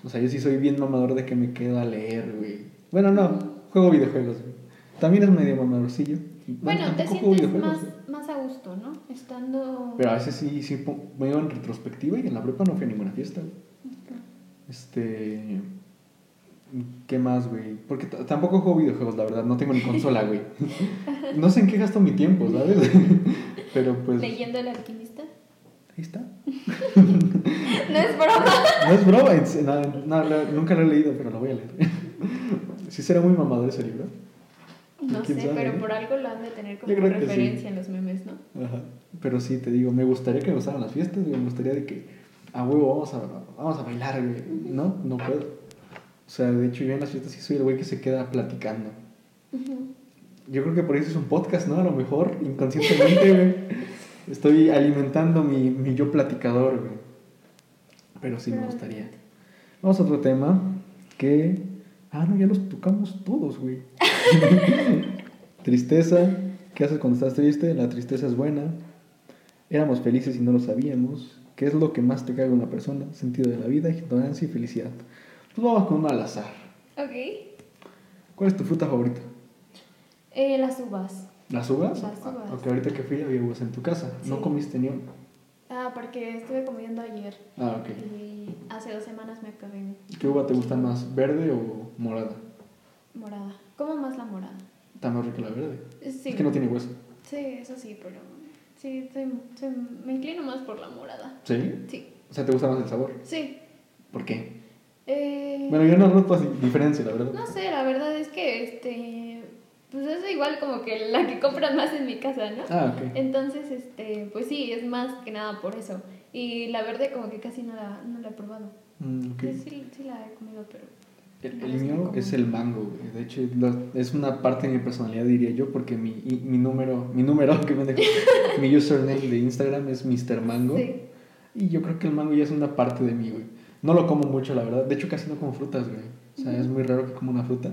O sea, yo sí soy bien mamador de que me quedo a leer, güey. Bueno, no, juego videojuegos, güey. También es medio mamadorcillo. Bueno, te sientes más, más a gusto, ¿no? Estando... Pero a veces sí, sí me iba en retrospectiva y en la prepa no fui a ninguna fiesta, güey. Este. ¿Qué más, güey? Porque tampoco juego videojuegos, la verdad. No tengo ni consola, güey. No sé en qué gasto mi tiempo, ¿sabes? Pero pues. Ahí Leyendo El Alquimista. está. No es broma. No es broma, en se- no, nunca lo he leído, pero lo voy a leer. Sí será muy mamador ese libro. No ¿Quién sé, sabe, pero eh? por algo lo han de tener como referencia sí. en los memes, ¿no? Ajá. Pero sí, te digo, me gustaría que me gustaran las fiestas. Me gustaría de que, a huevo, vamos a, vamos a bailar, güey. No, no puedo. O sea, de hecho, yo en las fiestas sí soy el güey que se queda platicando. Yo creo que por eso es un podcast, ¿no? A lo mejor, inconscientemente, güey. Estoy alimentando mi, mi yo platicador, güey. Pero sí me gustaría. Vamos a otro tema que... Ah, no, ya los tocamos todos, güey. Tristeza. ¿Qué haces cuando estás triste? La tristeza es buena. Éramos felices y no lo sabíamos. ¿Qué es lo que más te caga una persona? Sentido de la vida, ignorancia y felicidad. Pues vamos con uno al azar. Ok. ¿Cuál es tu fruta favorita? Eh, las uvas. ¿Las uvas? Las uvas. Ah, Ok, ahorita que fui había uvas en tu casa. No comiste ni una. Ah, porque estuve comiendo ayer. Ah, ok. Y hace dos semanas me acabé ¿Qué uva te gusta más, verde o morada? morada. ¿Cómo más la morada? Está más rica la verde. Sí. Es que no tiene hueso. Sí, eso sí, pero... Sí, soy- soy- me inclino más por la morada. ¿Sí? Sí. O sea, ¿te gusta más el sabor? Sí. ¿Por qué? Eh, Bueno, yo no noto diferencia, la verdad. No sé, la verdad es que este pues es igual como que la que compran más en mi casa, ¿no? Ah, ok. Entonces, este, pues sí, es más que nada por eso. Y la verde como que casi no la, no la he probado. Mm, ok. Sí, sí, sí la he comido, pero El, el mío es el mango. De hecho, es una parte de mi personalidad, diría yo, porque mi, mi número, mi número, que pendejo, mi username de Instagram es Mr. Mango. Sí. Y yo creo que el mango ya es una parte de mí, güey. No lo como mucho, la verdad. De hecho, casi no como frutas, güey. O sea, es muy raro que como una fruta.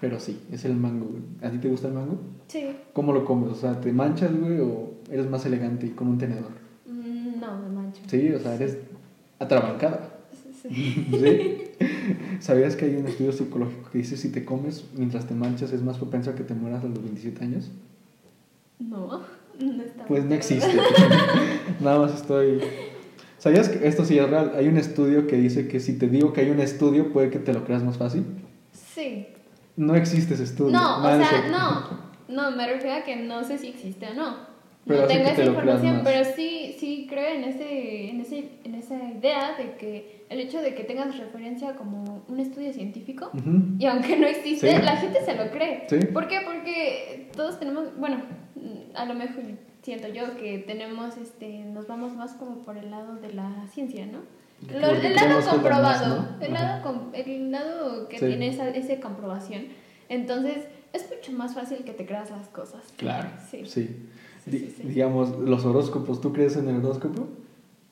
Pero sí, es el mango, güey. ¿A ti te gusta el mango? Sí. ¿Cómo lo comes? O sea, ¿te manchas, güey, o eres más elegante y con un tenedor? Mm, No, me mancho. Sí, o sea, eres atrabancada. Sí. ¿Sí? ¿Sabías que hay un estudio psicológico que dice si te comes mientras te manchas es más propenso a que te mueras a los 27 años? No, no está Pues no existe. Nada más estoy... ¿Sabías que esto sí es real? Hay un estudio que dice que si te digo que hay un estudio puede que te lo creas más fácil. Sí. No existe ese estudio. No, o sea, no. No, me refiero a que no sé si existe o no. Pero no tengo esa te información, pero sí, sí creo en, ese, en, ese, en esa idea de que el hecho de que tengas referencia como un estudio científico, Ujú. y aunque no existe, Sí. la gente se lo cree. Sí. ¿Por qué? Porque todos tenemos, bueno, a lo mejor siento yo que tenemos, este, nos vamos más como por el lado de la ciencia, ¿no? Lo- el lado más, comprobado, ¿no? el, lado el lado que Sí. tiene esa, esa comprobación. Entonces, es mucho más fácil que te creas las cosas. Claro. Sí, sí. Digamos, los horóscopos, ¿tú crees en el horóscopo?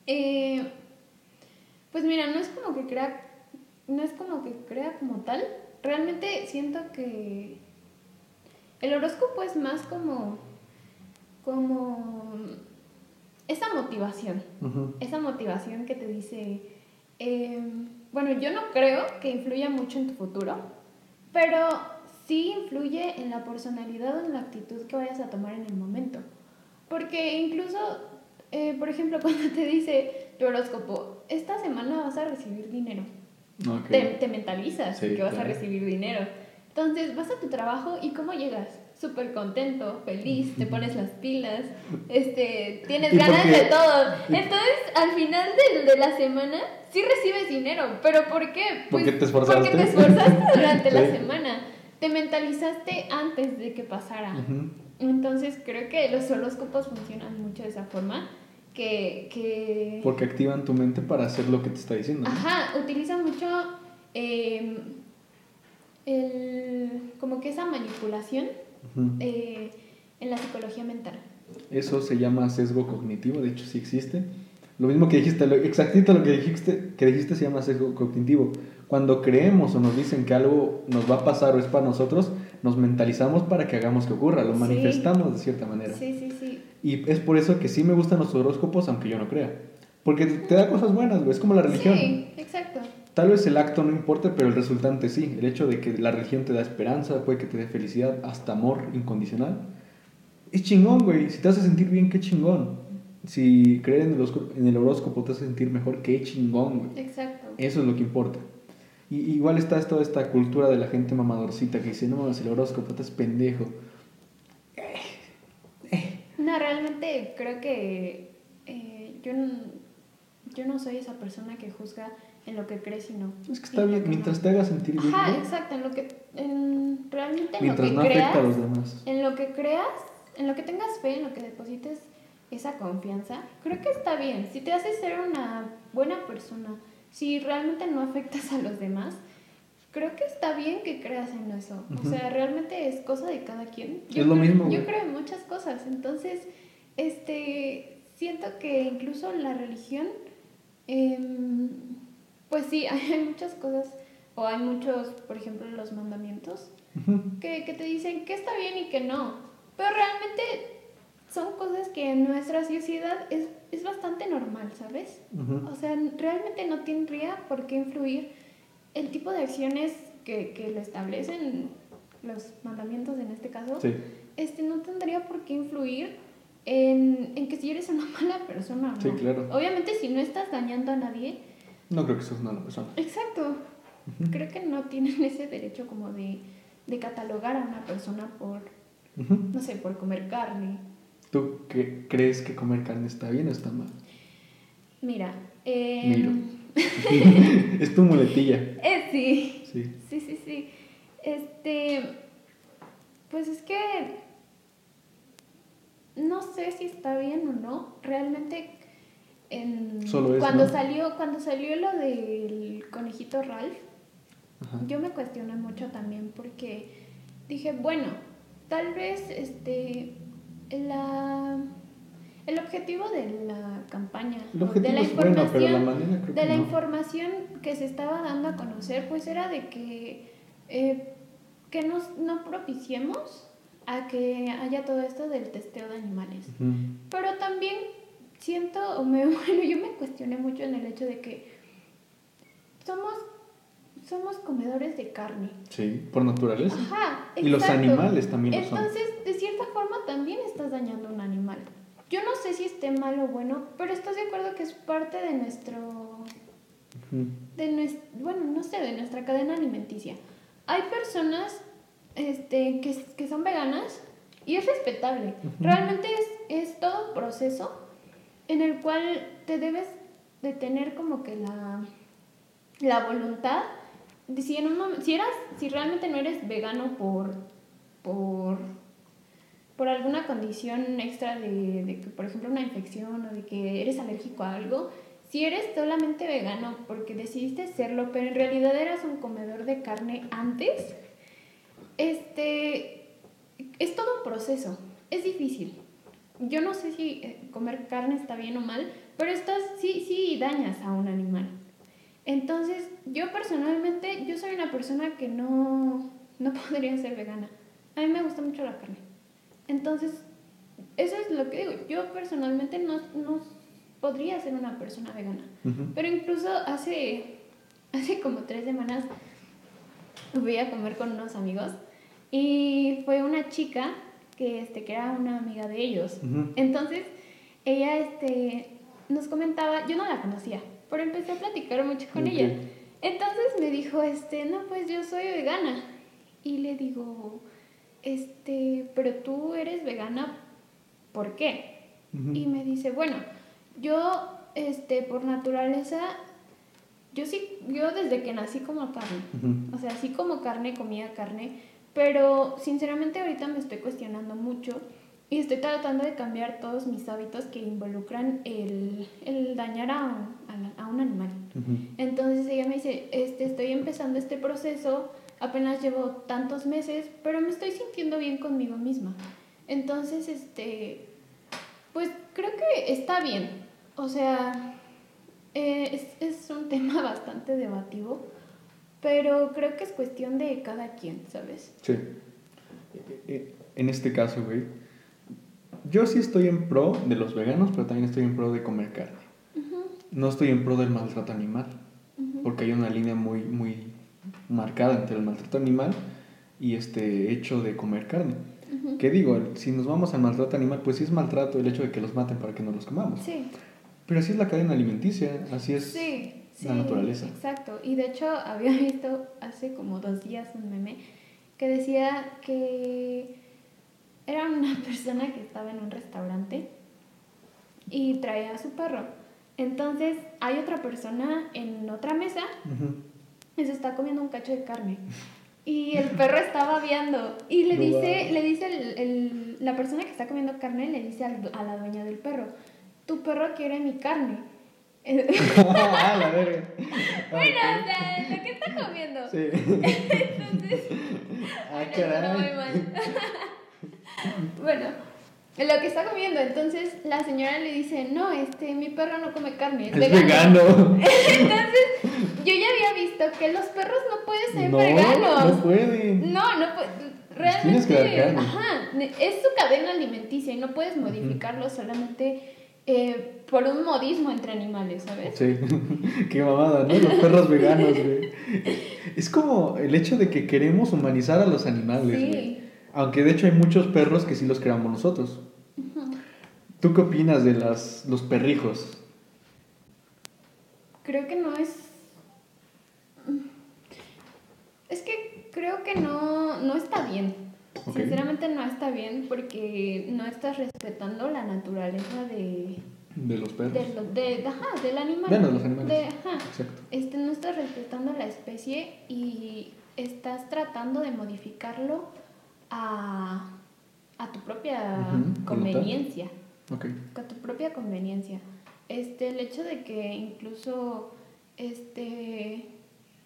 Eh, pues mira, no es como que crea, no es como que crea como tal. Realmente siento que el horóscopo es más como, como esa motivación, esa motivación que te dice, em, bueno, yo no creo que influya mucho en tu futuro, pero sí influye en la personalidad o en la actitud que vayas a tomar en el momento. Porque incluso, eh, por ejemplo, cuando te dice tu horóscopo, esta semana vas a recibir dinero. Te, mentalizas que vas a recibir dinero. Entonces vas a tu trabajo y ¿cómo llegas? Súper contento, feliz, te pones las pilas, este, tienes ganas de todo. Entonces, al final de, de, la semana, sí recibes dinero. ¿Pero por qué? Pues, porque te esforzaste. Porque te esforzaste durante la semana. Te mentalizaste antes de que pasara. Entonces, creo que los horóscopos funcionan mucho de esa forma. Que, que... Porque activan tu mente para hacer lo que te está diciendo. Ajá, utilizan mucho eh, el, como que esa manipulación eh, en la psicología mental. Eso se llama sesgo cognitivo, de hecho sí existe. Lo mismo que dijiste, lo, exactito lo que dijiste, que dijiste se llama sesgo cognitivo. Cuando creemos o nos dicen que algo nos va a pasar o es para nosotros, nos mentalizamos para que hagamos que ocurra, lo manifestamos de cierta manera. Sí, sí, sí. Y es por eso que sí me gustan los horóscopos, aunque yo no crea. Porque te da cosas buenas, es como la religión. Sí, exacto. Tal vez el acto no importe, pero el resultante sí. El hecho de que la religión te da esperanza, puede que te dé felicidad, hasta amor incondicional. Es chingón, güey. Si te hace sentir bien, qué chingón. Si creer en el, en el horóscopo te hace sentir mejor, qué chingón, güey. Exacto. Eso es lo que importa. Y, igual está toda esta cultura de la gente mamadorcita que dice, no, el horóscopo es pendejo. No, realmente creo que eh, yo, yo no soy esa persona que juzga en lo que crees y no. Es que está bien, mientras te haga sentir bien. Ajá, exacto, en lo que, en, realmente en lo que no creas, a los demás. En lo que creas, en lo que tengas fe, en lo que deposites esa confianza, creo que está bien. Si te hace ser una buena persona, si realmente no afectas a los demás, creo que está bien que creas en eso. O sea, realmente es cosa de cada quien. es lo mismo. Yo creo en muchas cosas, entonces, este, siento que incluso la religión... Eh, pues sí, hay muchas cosas, o hay muchos, por ejemplo, los mandamientos, que, que te dicen que está bien y que no. Pero realmente son cosas que en nuestra sociedad es, es bastante normal, ¿sabes? O sea, realmente no tendría por qué influir el tipo de acciones que, que lo establecen los mandamientos en este caso. Este, no tendría por qué influir en, en, que si eres una mala persona no. Sí, claro. Obviamente si no estás dañando a nadie, no creo que seas una persona. Exacto. Creo que no tienen ese derecho como de, de catalogar a una persona por, no sé, por comer carne. ¿Tú qué, crees que comer carne está bien o está mal? Mira, eh... es tu muletilla. Eh, sí. sí. Sí, sí, sí. Este, pues es que no sé si está bien o no. Realmente cuando salió cuando salió lo del conejito Ralph yo me cuestioné mucho también porque dije bueno tal vez este la el objetivo de la campaña de la información de la información que se estaba dando a conocer pues era de que eh, que nos, no propiciemos a que haya todo esto del testeo de animales. Pero también siento, o me, bueno, yo me cuestioné mucho en el hecho de que somos, somos comedores de carne. Sí, por naturaleza. Ajá, Y los animales también lo Entonces, de cierta forma, también estás dañando a un animal. Yo no sé si esté mal o bueno, pero estás de acuerdo que es parte de nuestro... De nuestro, bueno, no sé, de nuestra cadena alimenticia. Hay personas este, que, que son veganas y es respetable. Realmente es, es todo un proceso en el cual te debes de tener como que la, la voluntad si, en un si, eras, si realmente no eres vegano por, por, por alguna condición extra de, de que, por ejemplo, una infección o de que eres alérgico a algo, si eres solamente vegano porque decidiste serlo, pero en realidad eras un comedor de carne antes, este, es todo un proceso, es difícil. Yo no sé si eh, comer carne está bien o mal, pero estás, sí, sí dañas a un animal. Entonces, yo personalmente, yo soy una persona que no, no podría ser vegana. A mí me gusta mucho la carne. Entonces, eso es lo que digo. Yo personalmente no, no podría ser una persona vegana. Ujú. Pero incluso hace, hace como tres semanas fui a comer con unos amigos y fue una chica que, este, que era una amiga de ellos. Ujú. Entonces, ella este, nos comentaba, yo no la conocía, pero empecé a platicar mucho con ella. Entonces me dijo, este, no, pues yo soy vegana. Y le digo, este, pero tú eres vegana, ¿por qué? Y me dice, bueno, yo, este, por naturaleza, yo sí, yo desde que nací como carne. O sea, sí como carne, comía carne, pero sinceramente ahorita me estoy cuestionando mucho y estoy tratando de cambiar todos mis hábitos que involucran el, el dañar a un, a un animal. Entonces ella me dice, este, estoy empezando este proceso, apenas llevo tantos meses, pero me estoy sintiendo bien conmigo misma. Entonces, este, pues creo que está bien. O sea, eh, es, es un tema bastante debativo, pero creo que es cuestión de cada quien, ¿sabes? Sí. Eh, En este caso, güey, yo sí estoy en pro de los veganos, pero también estoy en pro de comer carne. No estoy en pro del maltrato animal, Ujú. porque hay una línea muy, muy marcada entre el maltrato animal y este hecho de comer carne. Ujú. ¿Qué digo? Si nos vamos al maltrato animal, pues sí es maltrato el hecho de que los maten para que no los comamos. Sí. Pero así es la cadena alimenticia, así es Sí, sí, la naturaleza. Exacto. Y de hecho había visto hace como dos días un meme que decía que era una persona que estaba en un restaurante y traía a su perro. Entonces hay otra persona en otra mesa Ujú. y se está comiendo un cacho de carne. Y el perro está babeando. Y le No dice, va. le dice el, el- la persona que está comiendo carne, le dice al a la dueña del perro, tu perro quiere mi carne. ah, la verga. Bueno, o sea, lo que está comiendo. Sí. Entonces, Ah, Ay, no, sonó muy mal. Lo que está comiendo. Entonces la señora le dice, no, este, mi perro no come carne, es, Es vegano. Entonces, yo ya había visto que los perros no pueden ser No, veganos. no pueden. No, no puede. Que Realmente, carne. ajá, es su cadena alimenticia y no puedes modificarlo solamente eh, por un modismo entre animales, ¿sabes? Sí, qué mamada, ¿no? Los perros veganos, güey. Es como el hecho de que queremos humanizar a los animales, Sí. güey. Aunque de hecho hay muchos perros que sí los creamos nosotros. ¿Tú qué opinas de las, los perrijos? Creo que no es. Es que creo que no, no está bien. Sinceramente no está bien porque no estás respetando la naturaleza de, De los perros. de, lo- de- ajá, del animal. Bueno, los animales. De- ajá. Exacto. Este, no estás respetando la especie y estás tratando de modificarlo a, a tu propia conveniencia. Ok. A tu propia conveniencia. Este, el hecho de que incluso, este,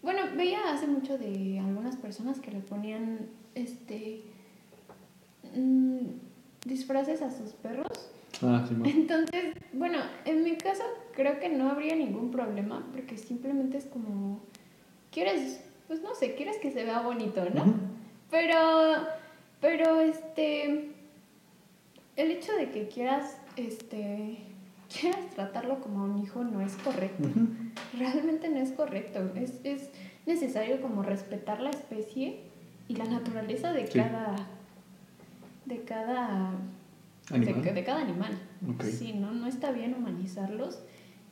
bueno, veía hace mucho de algunas personas que le ponían, este, mm, disfraces a sus perros. Ah, sí. Entonces, bueno, en mi caso creo que no habría ningún problema porque simplemente es como, quieres, pues no sé, quieres que se vea bonito, ¿no? Pero, pero este, el hecho de que quieras, este, quieras tratarlo como a un hijo no es correcto. Realmente no es correcto. Es, es necesario como respetar la especie y la naturaleza de Sí. cada, de cada, ¿Animal? De, de cada animal. Sí, no, no está bien humanizarlos.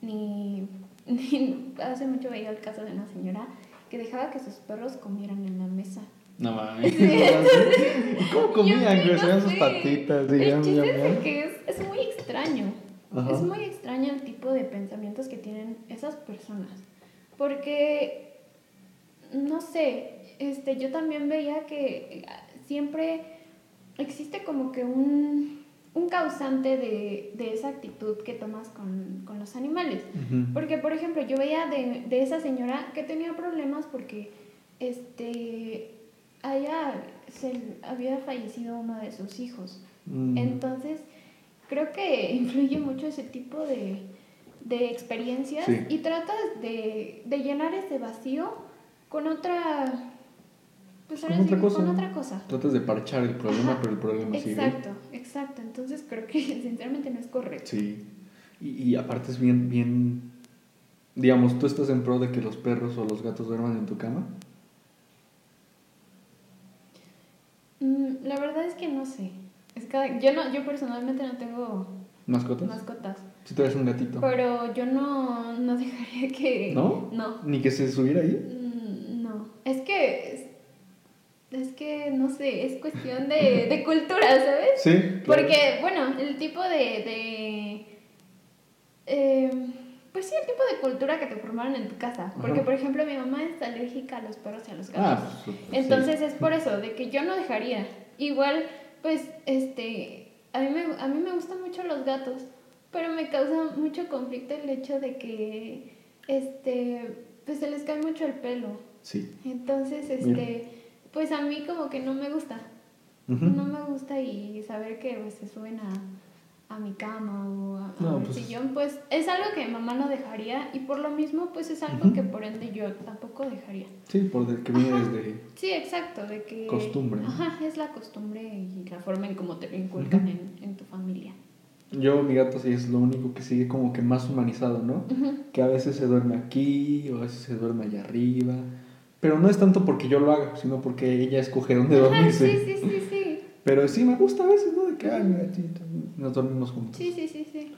Ni, ni hace mucho veía el caso de una señora que dejaba que sus perros comieran en la mesa. No mames. Sí, ¿Cómo comían, güey? no sus patitas, El digamos. chiste es que es, es muy extraño. Ajá. Es muy extraño el tipo de pensamientos que tienen esas personas. Porque, no sé, este, yo también veía que eh, siempre existe como que un, un causante de, de esa actitud que tomas con, con los animales. Porque, por ejemplo, yo veía de, de esa señora que tenía problemas porque este, a ella se había fallecido uno de sus hijos. Mm. Entonces, creo que influye mucho ese tipo de, de experiencias Sí. y tratas de, de llenar ese vacío con otra, pues Con otra cosa. con otra cosa. Tratas de parchar el problema, Ajá, pero el problema sigue. Exacto, exacto. Entonces creo que sinceramente no es correcto. Sí. Y, y aparte es bien, bien. Digamos, tú estás en pro de que los perros o los gatos duerman en tu cama. Mm, la verdad es que no sé. Es cada- yo, no, yo personalmente no tengo ¿Mascotas? mascotas. Si tú eres un gatito. Pero yo no, no dejaría que... ¿No? No. Ni que se subiera ahí. Mm, No. Es que... Es, es que, no sé, es cuestión de, de cultura, ¿sabes? Sí. claro. Porque, bueno, el tipo de... de eh, pues sí, el tipo de cultura que te formaron en tu casa. Porque, Ajá. por ejemplo, mi mamá es alérgica a los perros y a los gatos. Ah, pues, pues, Entonces sí. es por eso, de que yo no dejaría. Igual, pues, este, a mí, me, a mí me gustan mucho los gatos, pero me causa mucho conflicto el hecho de que, este, pues se les cae mucho el pelo. Sí. Entonces, este, pues a mí como que no me gusta. No me gusta y saber que pues, se suben a, a mi cama o a, a No, mi pues- sillón, pues es algo que mamá no dejaría y por lo mismo pues es algo que por ende yo tampoco dejaría. Sí, por el que viene Ajá. desde. Sí, exacto, de que... Costumbre. Ajá, es la costumbre y la forma en cómo te lo inculcan en, en tu familia. Yo, mi gato, sí es lo único que sigue como que más humanizado, ¿no? Que a veces se duerme aquí o a veces se duerme allá arriba. Pero no es tanto porque yo lo haga, sino porque ella escoge dónde dormirse. sí, sí, sí, sí. Pero sí me gusta a veces, ¿no? De que, ay, mi gatito, nos dormimos juntos. Sí, sí, sí, sí.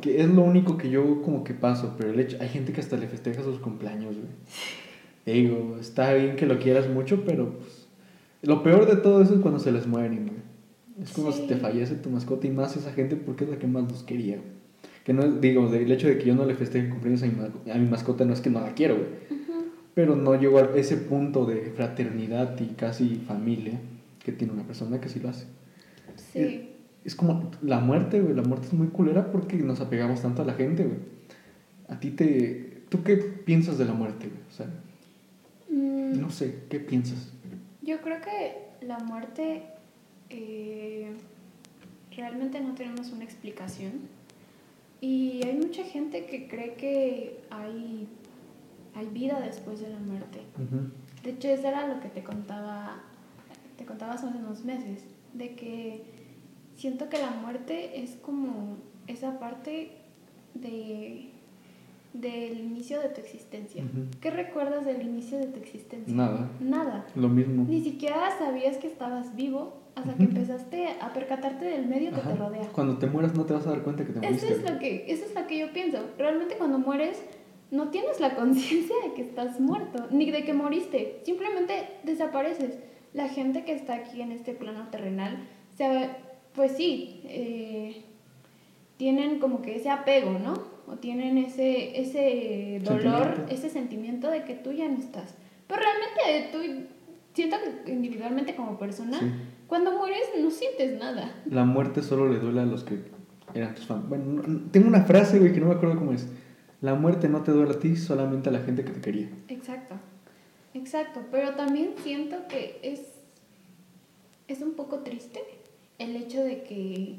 Que es lo único que yo como que paso, pero el hecho, hay gente que hasta le festeja sus cumpleaños, güey. Te digo, está bien que lo quieras mucho, pero pues, lo peor de todo eso es cuando se les mueren, güey. Es como Sí. si te fallece tu mascota y más esa gente porque es la que más los quería, güey. Que no es, digo, el hecho de que yo no le festeje cumpleaños a mi, a mi mascota no es que no la quiero, güey. Ujú. Pero no llego a ese punto de fraternidad y casi familia que tiene una persona que sí lo hace. Sí. Es como la muerte, güey. La muerte es muy culera porque nos apegamos tanto a la gente, güey. A ti te... ¿Tú qué piensas de la muerte, güey? O sea, Mm, no sé, ¿qué piensas? Yo creo que la muerte eh, realmente no tenemos una explicación. Y hay mucha gente que cree que hay, hay vida después de la muerte. De hecho, eso era lo que te contaba, te contaba hace unos meses, de que siento que la muerte es como esa parte de del inicio de tu existencia. Ujú. ¿Qué recuerdas del inicio de tu existencia? Nada. Nada. Lo mismo. Ni siquiera sabías que estabas vivo hasta que Ujú. empezaste a percatarte del medio que Ajá. te rodea. Cuando te mueras no te vas a dar cuenta que te Eso moriste. es güey. lo que, eso es lo que yo pienso. Realmente cuando mueres no tienes la conciencia de que estás muerto, ni de que moriste. Simplemente desapareces. La gente que está aquí en este plano terrenal, se, pues sí, eh, tienen como que ese apego, ¿no? O tienen ese, ese dolor, Sentimiento. ese sentimiento de que tú ya no estás. Pero realmente tú, siento que individualmente como persona, Sí. cuando mueres no sientes nada. La muerte solo le duele a los que eran tus fans. Bueno, no- no- tengo una frase, güey, que no me acuerdo cómo es. La muerte no te duele a ti, solamente a la gente que te quería. Exacto, exacto, pero también siento que es, es un poco triste el hecho de que,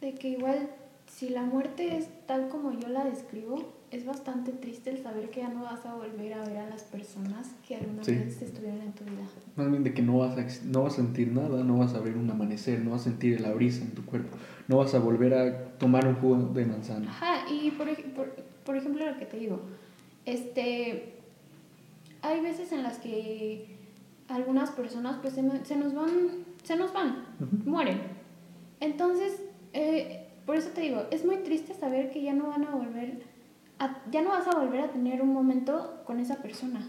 de que igual si la muerte es tal como yo la describo, es bastante triste el saber que ya no vas a volver a ver a las personas que alguna Sí. vez estuvieron en tu vida. Más bien de que no vas, a, no vas a sentir nada, no vas a ver un amanecer, no vas a sentir la brisa en tu cuerpo, no vas a volver a tomar un jugo de manzana. Ajá, y por, por, por ejemplo lo que te digo, este, hay veces en las que algunas personas pues se, se nos van, se nos van, Ujú. mueren. Entonces, eh, por eso te digo, es muy triste saber que ya no van a volver, a- ya no vas a volver a tener un momento con esa persona.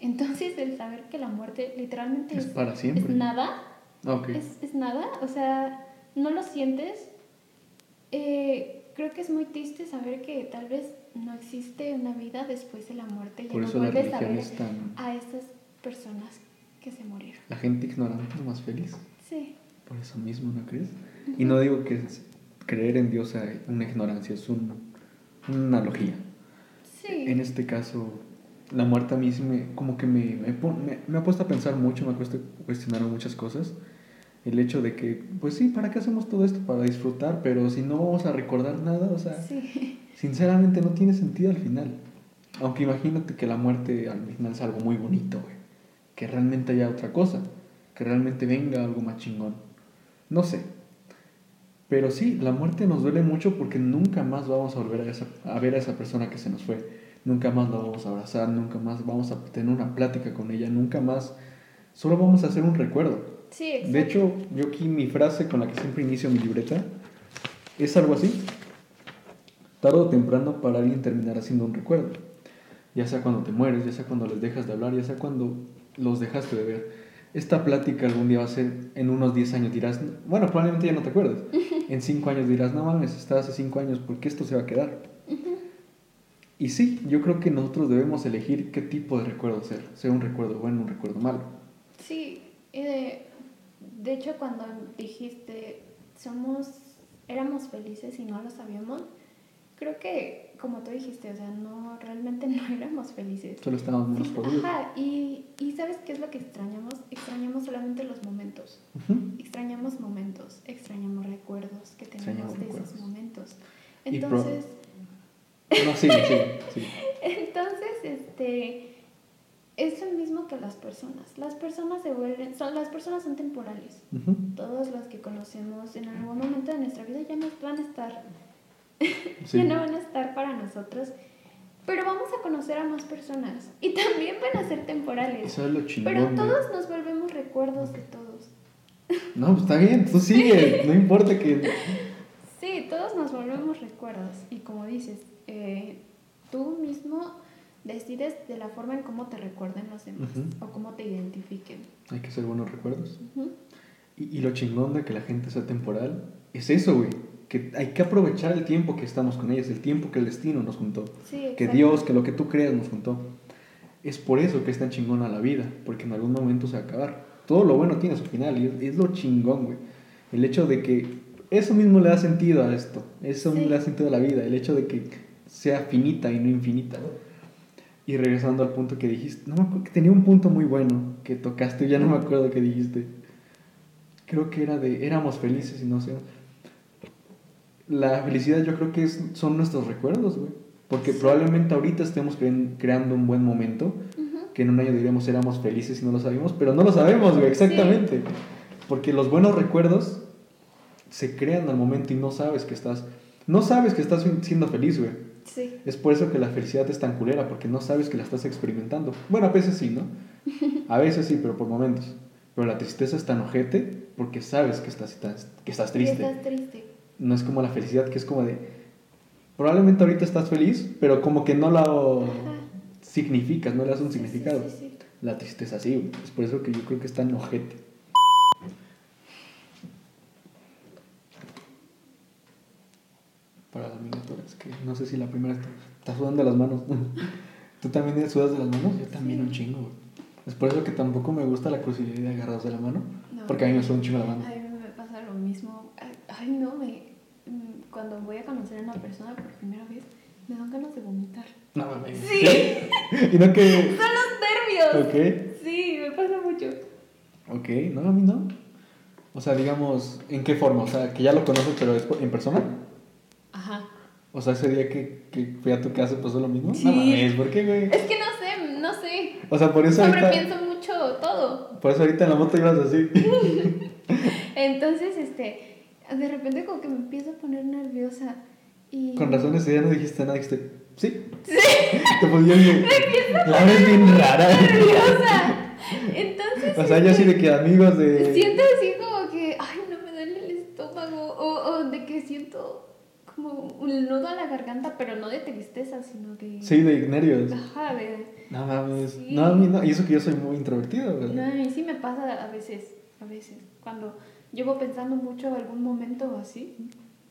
Entonces, el saber que la muerte literalmente Es es, para siempre. es nada, Ah, ok. es, es nada, o sea, no lo sientes. Eh, creo que es muy triste saber que tal vez no existe una vida después de la muerte. Ya Por no eso la vuelves a ver es tan... a esas personas que se murieron. La gente ignorante es más feliz. Sí. Por eso mismo, ¿no crees? Y no digo que creer en Dios sea una ignorancia, es un- una analogía. Sí. En este caso, la muerte a mí sí me, como que me, me, me, me ha puesto a pensar mucho, me ha puesto a cuestionar muchas cosas. El hecho de que, pues sí, ¿para qué hacemos todo esto? Para disfrutar, pero si no vamos a recordar nada, o sea, Sí. sinceramente no tiene sentido al final. Aunque imagínate que la muerte al final es algo muy bonito, güey. que realmente haya otra cosa, que realmente venga algo más chingón. No sé. Pero sí, la muerte nos duele mucho porque nunca más vamos a volver a, esa- a ver a esa persona que se nos fue. Nunca más la vamos a abrazar, nunca más vamos a tener una plática con ella, nunca más. Solo vamos a hacer un recuerdo. Sí, exacto. De hecho, yo aquí mi frase con la que siempre inicio mi libreta es algo así. Tarde o temprano para alguien terminará siendo un recuerdo. Ya sea cuando te mueres, ya sea cuando les dejas de hablar, ya sea cuando los dejaste de ver. Esta plática algún día va a ser, en unos 10 años dirás, bueno, probablemente ya no te acuerdas. En 5 años dirás, no mames, estaba hace 5 años, ¿por qué esto se va a quedar? Y sí, yo creo que nosotros debemos elegir qué tipo de recuerdo ser. Sea un recuerdo bueno, un recuerdo malo. Sí, y de, hecho cuando dijiste somos, éramos felices y no lo sabíamos, creo que como tú dijiste, o sea, no, realmente no éramos felices. Solo estábamos menos jodidos. Ajá, y, y ¿sabes qué es lo que extrañamos? Extrañamos solamente los momentos. Extrañamos momentos, extrañamos recuerdos que tenemos de recuerdos. esos momentos. Entonces, No, sigue, sigue. entonces, este, es lo mismo que las personas. Las personas se vuelven, son, las personas son temporales. Todos los que conocemos en algún momento de nuestra vida ya no van a estar, Sí. ya no van a estar para nosotros. Pero vamos a conocer a más personas y también van a ser temporales. Eso es lo chingón. Pero todos nos volvemos recuerdos de todos. No, pues está bien, tú sigue. No importa que. Sí, todos nos volvemos recuerdos. Y como dices, eh, decides de la forma en cómo te recuerden los demás Ujú. o cómo te identifiquen. Hay que ser buenos recuerdos. Ujú. Y, y lo chingón de que la gente sea temporal es eso, güey. Que hay que aprovechar el tiempo que estamos con ellas, el tiempo que el destino nos juntó. Sí, Que. Dios, que lo que tú creas nos juntó. Es por eso que es tan chingona la vida, porque en algún momento se va a acabar. Todo lo bueno tiene su final y es, lo chingón, güey. El hecho de que eso mismo le da sentido a esto, eso mismo Sí. le da sentido a la vida, el hecho de que sea finita y no infinita. Y regresando al punto que dijiste, no me acuerdo, que tenía un punto muy bueno que tocaste, ya no me acuerdo qué dijiste. Creo que era de éramos felices y no sé. La felicidad yo creo que es, son nuestros recuerdos, güey. Porque Sí. probablemente ahorita estemos cre- creando un buen momento, Ujú. que en un año diríamos éramos felices y no lo sabíamos, pero no lo sabemos, güey, exactamente. Porque los buenos recuerdos se crean al momento y no sabes que estás, no sabes que estás siendo feliz, güey. Sí, Es por eso que la felicidad es tan culera, porque no sabes que la estás experimentando. Bueno, a veces sí, ¿no? A veces sí, pero por momentos. Pero la tristeza es tan ojete porque sabes que estás, que estás triste. estás triste. No es como la felicidad, que es como de... Probablemente ahorita estás feliz, pero como que no la significas, no le das un significado. sí, sí. La tristeza sí, es por eso que yo creo que es tan ojete. Para las miniaturas, que no sé si la primera está, está sudando de las manos. ¿Tú también sudas de las manos? Yo también Sí. un chingo, güey. Es por eso que tampoco me gusta la crucidad de agarrados de la mano, No. porque a mí me suda un chingo la mano. A mí me pasa lo mismo. Ay, no, me, mm, cuando voy a conocer a una persona por primera vez, me dan ganas de vomitar. No mames. Sí. ¿Qué? y no que... ¡Son los nervios! Ok, Sí, me pasa mucho. ok, no, a mí no. O sea, digamos, ¿en qué forma? O sea, que ya lo conoces, pero es en persona. O sea, ese día que, que fui a tu casa pasó lo mismo. Sí. No mames, ¿por qué, güey? Es que no sé, no sé. O sea, por eso ahorita, Sobrepienso mucho todo. por eso ahorita en la moto ibas así. Entonces, este, de repente como que me empiezo a poner nerviosa. Y... Con razón ese día no dijiste nada, dijiste, sí. Sí. Te ponías bien. La verdad es bien rara. nerviosa. Entonces, O sea, ya así de que amigos de. siento así como que, ay, no me duele el estómago. O, o de que siento como un nudo a la garganta, pero no de tristeza, sino de... Sí, de nervios. Ajá, de... No mames. Sí. No, a mí no. Y eso que yo soy muy introvertido, güey. No, a mí sí me pasa a veces, a veces. Cuando llevo pensando mucho algún momento así.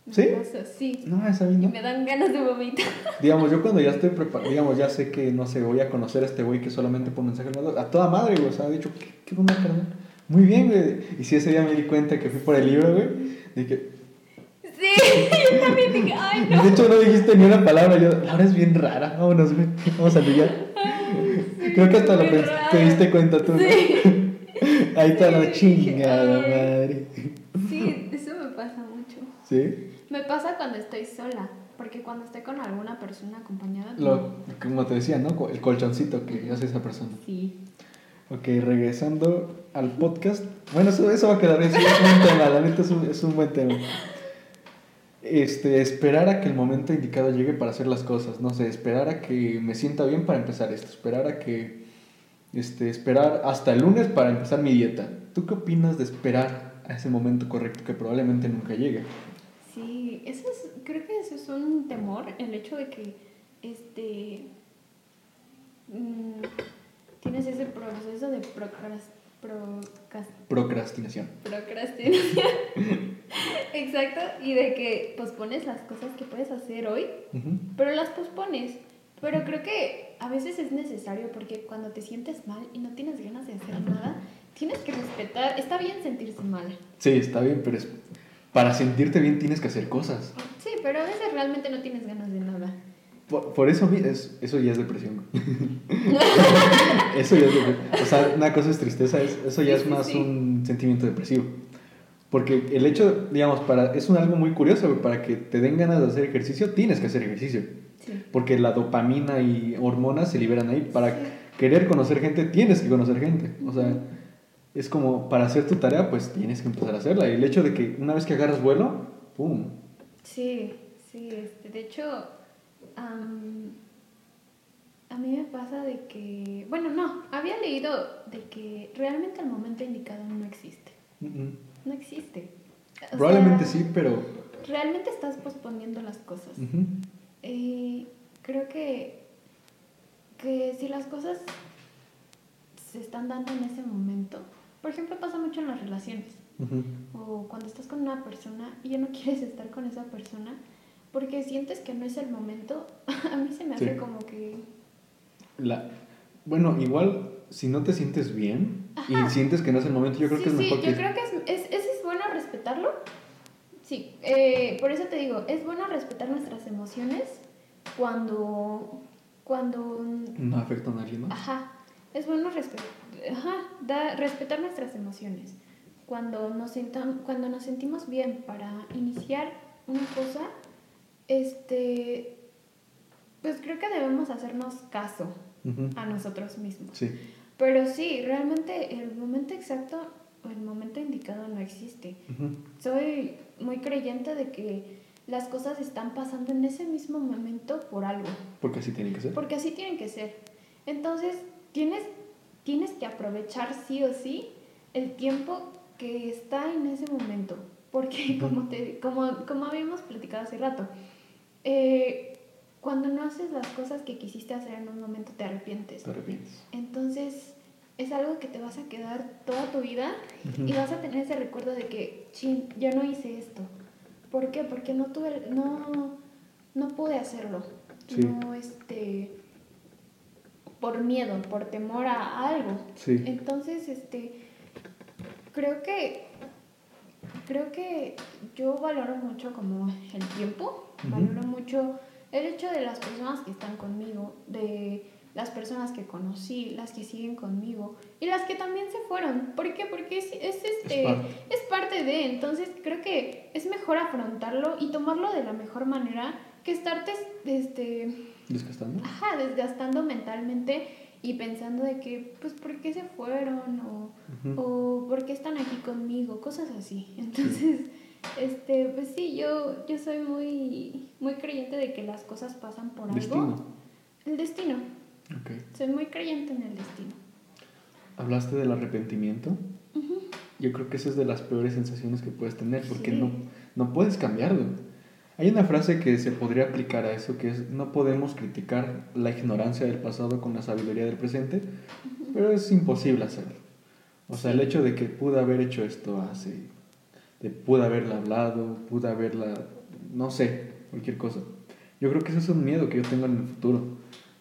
¿Sí? pasa, sí. No, es a mí Y no. me dan ganas de vomitar. Digamos, yo cuando ya estoy preparado, digamos, ya sé que, no sé, voy a conocer a este güey que solamente por mensaje me a toda madre, güey. O sea, ha dicho, ¿qué, qué onda, carnal? Muy bien, güey. Y si ese día me di cuenta que fui por el libro, güey, dije, Sí, yo también dije, ay, no. de hecho no dijiste ni una palabra. Yo, Laura es bien rara, vámonos, güey. Vamos a ligar. Creo que hasta lo rara. te diste cuenta tú, ¿no? Sí. Ahí está la Sí, chingada madre. Sí, eso me pasa mucho. ¿Sí? Me pasa cuando estoy sola, porque cuando estoy con alguna persona acompañada. Lo, como te decía, ¿no? El colchoncito que hace esa persona. Sí. Ok, regresando al podcast. Bueno, eso, eso va a quedar, es un buen tema, la neta es un, es un buen tema. Este, esperar a que el momento indicado llegue para hacer las cosas, no sé, esperar a que me sienta bien para empezar esto, esperar a que, este, esperar hasta el lunes para empezar mi dieta. ¿Tú qué opinas de esperar a ese momento correcto que probablemente nunca llegue? Sí, eso es, creo que eso es un temor, el hecho de que, este, mm, tienes ese proceso de procras- Procrastinación. procrastinación. Exacto, y de que pospones las cosas que puedes hacer hoy, pero las pospones. Pero creo que a veces es necesario porque cuando te sientes mal y no tienes ganas de hacer nada, tienes que respetar. Está bien sentirse mal. Sí, está bien, pero es, para sentirte bien tienes que hacer cosas. Sí, pero a veces realmente no tienes ganas de nada. Por, por eso es, eso ya es depresión. eso ya es depresión. O sea, una cosa es tristeza, es- eso ya Sí, es más sí. un sentimiento depresivo. Porque el hecho, digamos, para, es un algo muy curioso, para que te den ganas de hacer ejercicio, tienes que hacer ejercicio. Sí. Porque la dopamina y hormonas se liberan ahí. Para Sí. querer conocer gente, tienes que conocer gente. O sea, es como para hacer tu tarea, pues tienes que empezar a hacerla. Y el hecho de que una vez que agarras vuelo, ¡pum! Sí, sí, este, de hecho, am, a mí me pasa de que, bueno, no, había leído de que realmente el momento indicado no existe. No existe. O Probablemente sea, sí, pero... Realmente estás posponiendo las cosas. Eh, creo que, que si las cosas se están dando en ese momento, por ejemplo, pasa mucho en las relaciones. O cuando estás con una persona y ya no quieres estar con esa persona porque sientes que no es el momento, a mí se me hace Sí. como que... La, bueno, igual si no te sientes bien Ajá. y sientes que no es el momento, yo creo sí, que es sí, mejor yo que... creo que es, es, es, es bueno respetarlo. Sí, eh, por eso te digo, es bueno respetar nuestras emociones cuando... cuando No afecta a nadie, ¿no? Ajá, es bueno respe- ajá, da- respetar nuestras emociones. Cuando nos, sentam- cuando nos sentimos bien para iniciar una cosa, este, pues creo que debemos hacernos caso a nosotros mismos. Sí, Pero sí, realmente el momento exacto o el momento indicado no existe. Soy muy creyente de que las cosas están pasando en ese mismo momento por algo. porque así tiene que ser. Porque así tienen que ser. Entonces, tienes, tienes que aprovechar sí o sí el tiempo que está en ese momento. Porque, como, te, como, como habíamos platicado hace rato, eh, cuando no haces las cosas que quisiste hacer en un momento, te arrepientes. Te arrepientes. Entonces, es algo que te vas a quedar toda tu vida y vas a tener ese recuerdo de que, chin, ya no hice esto. ¿Por qué? Porque no tuve, no, no pude hacerlo. Sí. No, este, por miedo, por temor a algo. Sí. Entonces, este, creo que, creo que yo valoro mucho como el tiempo, Valoro mucho el hecho de las personas que están conmigo, de las personas que conocí, las que siguen conmigo y las que también se fueron. ¿Por qué? Porque es, es, este, parte. es parte de, entonces creo que es mejor afrontarlo y tomarlo de la mejor manera que estarte, este, ¿Desgastando? ajá, desgastando mentalmente y pensando de que, pues, ¿por qué se fueron? O, o ¿por qué están aquí conmigo? Cosas así. Entonces, este, pues sí, yo, yo soy muy, muy creyente de que las cosas pasan por algo. Destino. El destino. Ok. Soy muy creyente en el destino. Hablaste del arrepentimiento. Ujú. Yo creo que esa es de las peores sensaciones que puedes tener porque Sí. no, no puedes cambiarlo. Hay una frase que se podría aplicar a eso, que es, no podemos criticar la ignorancia del pasado con la sabiduría del presente, pero es imposible hacerlo. O sea, el hecho de que pude haber hecho esto hace, de pude haberla hablado, pude haberla, no sé, cualquier cosa. Yo creo que eso es un miedo que yo tengo en el futuro,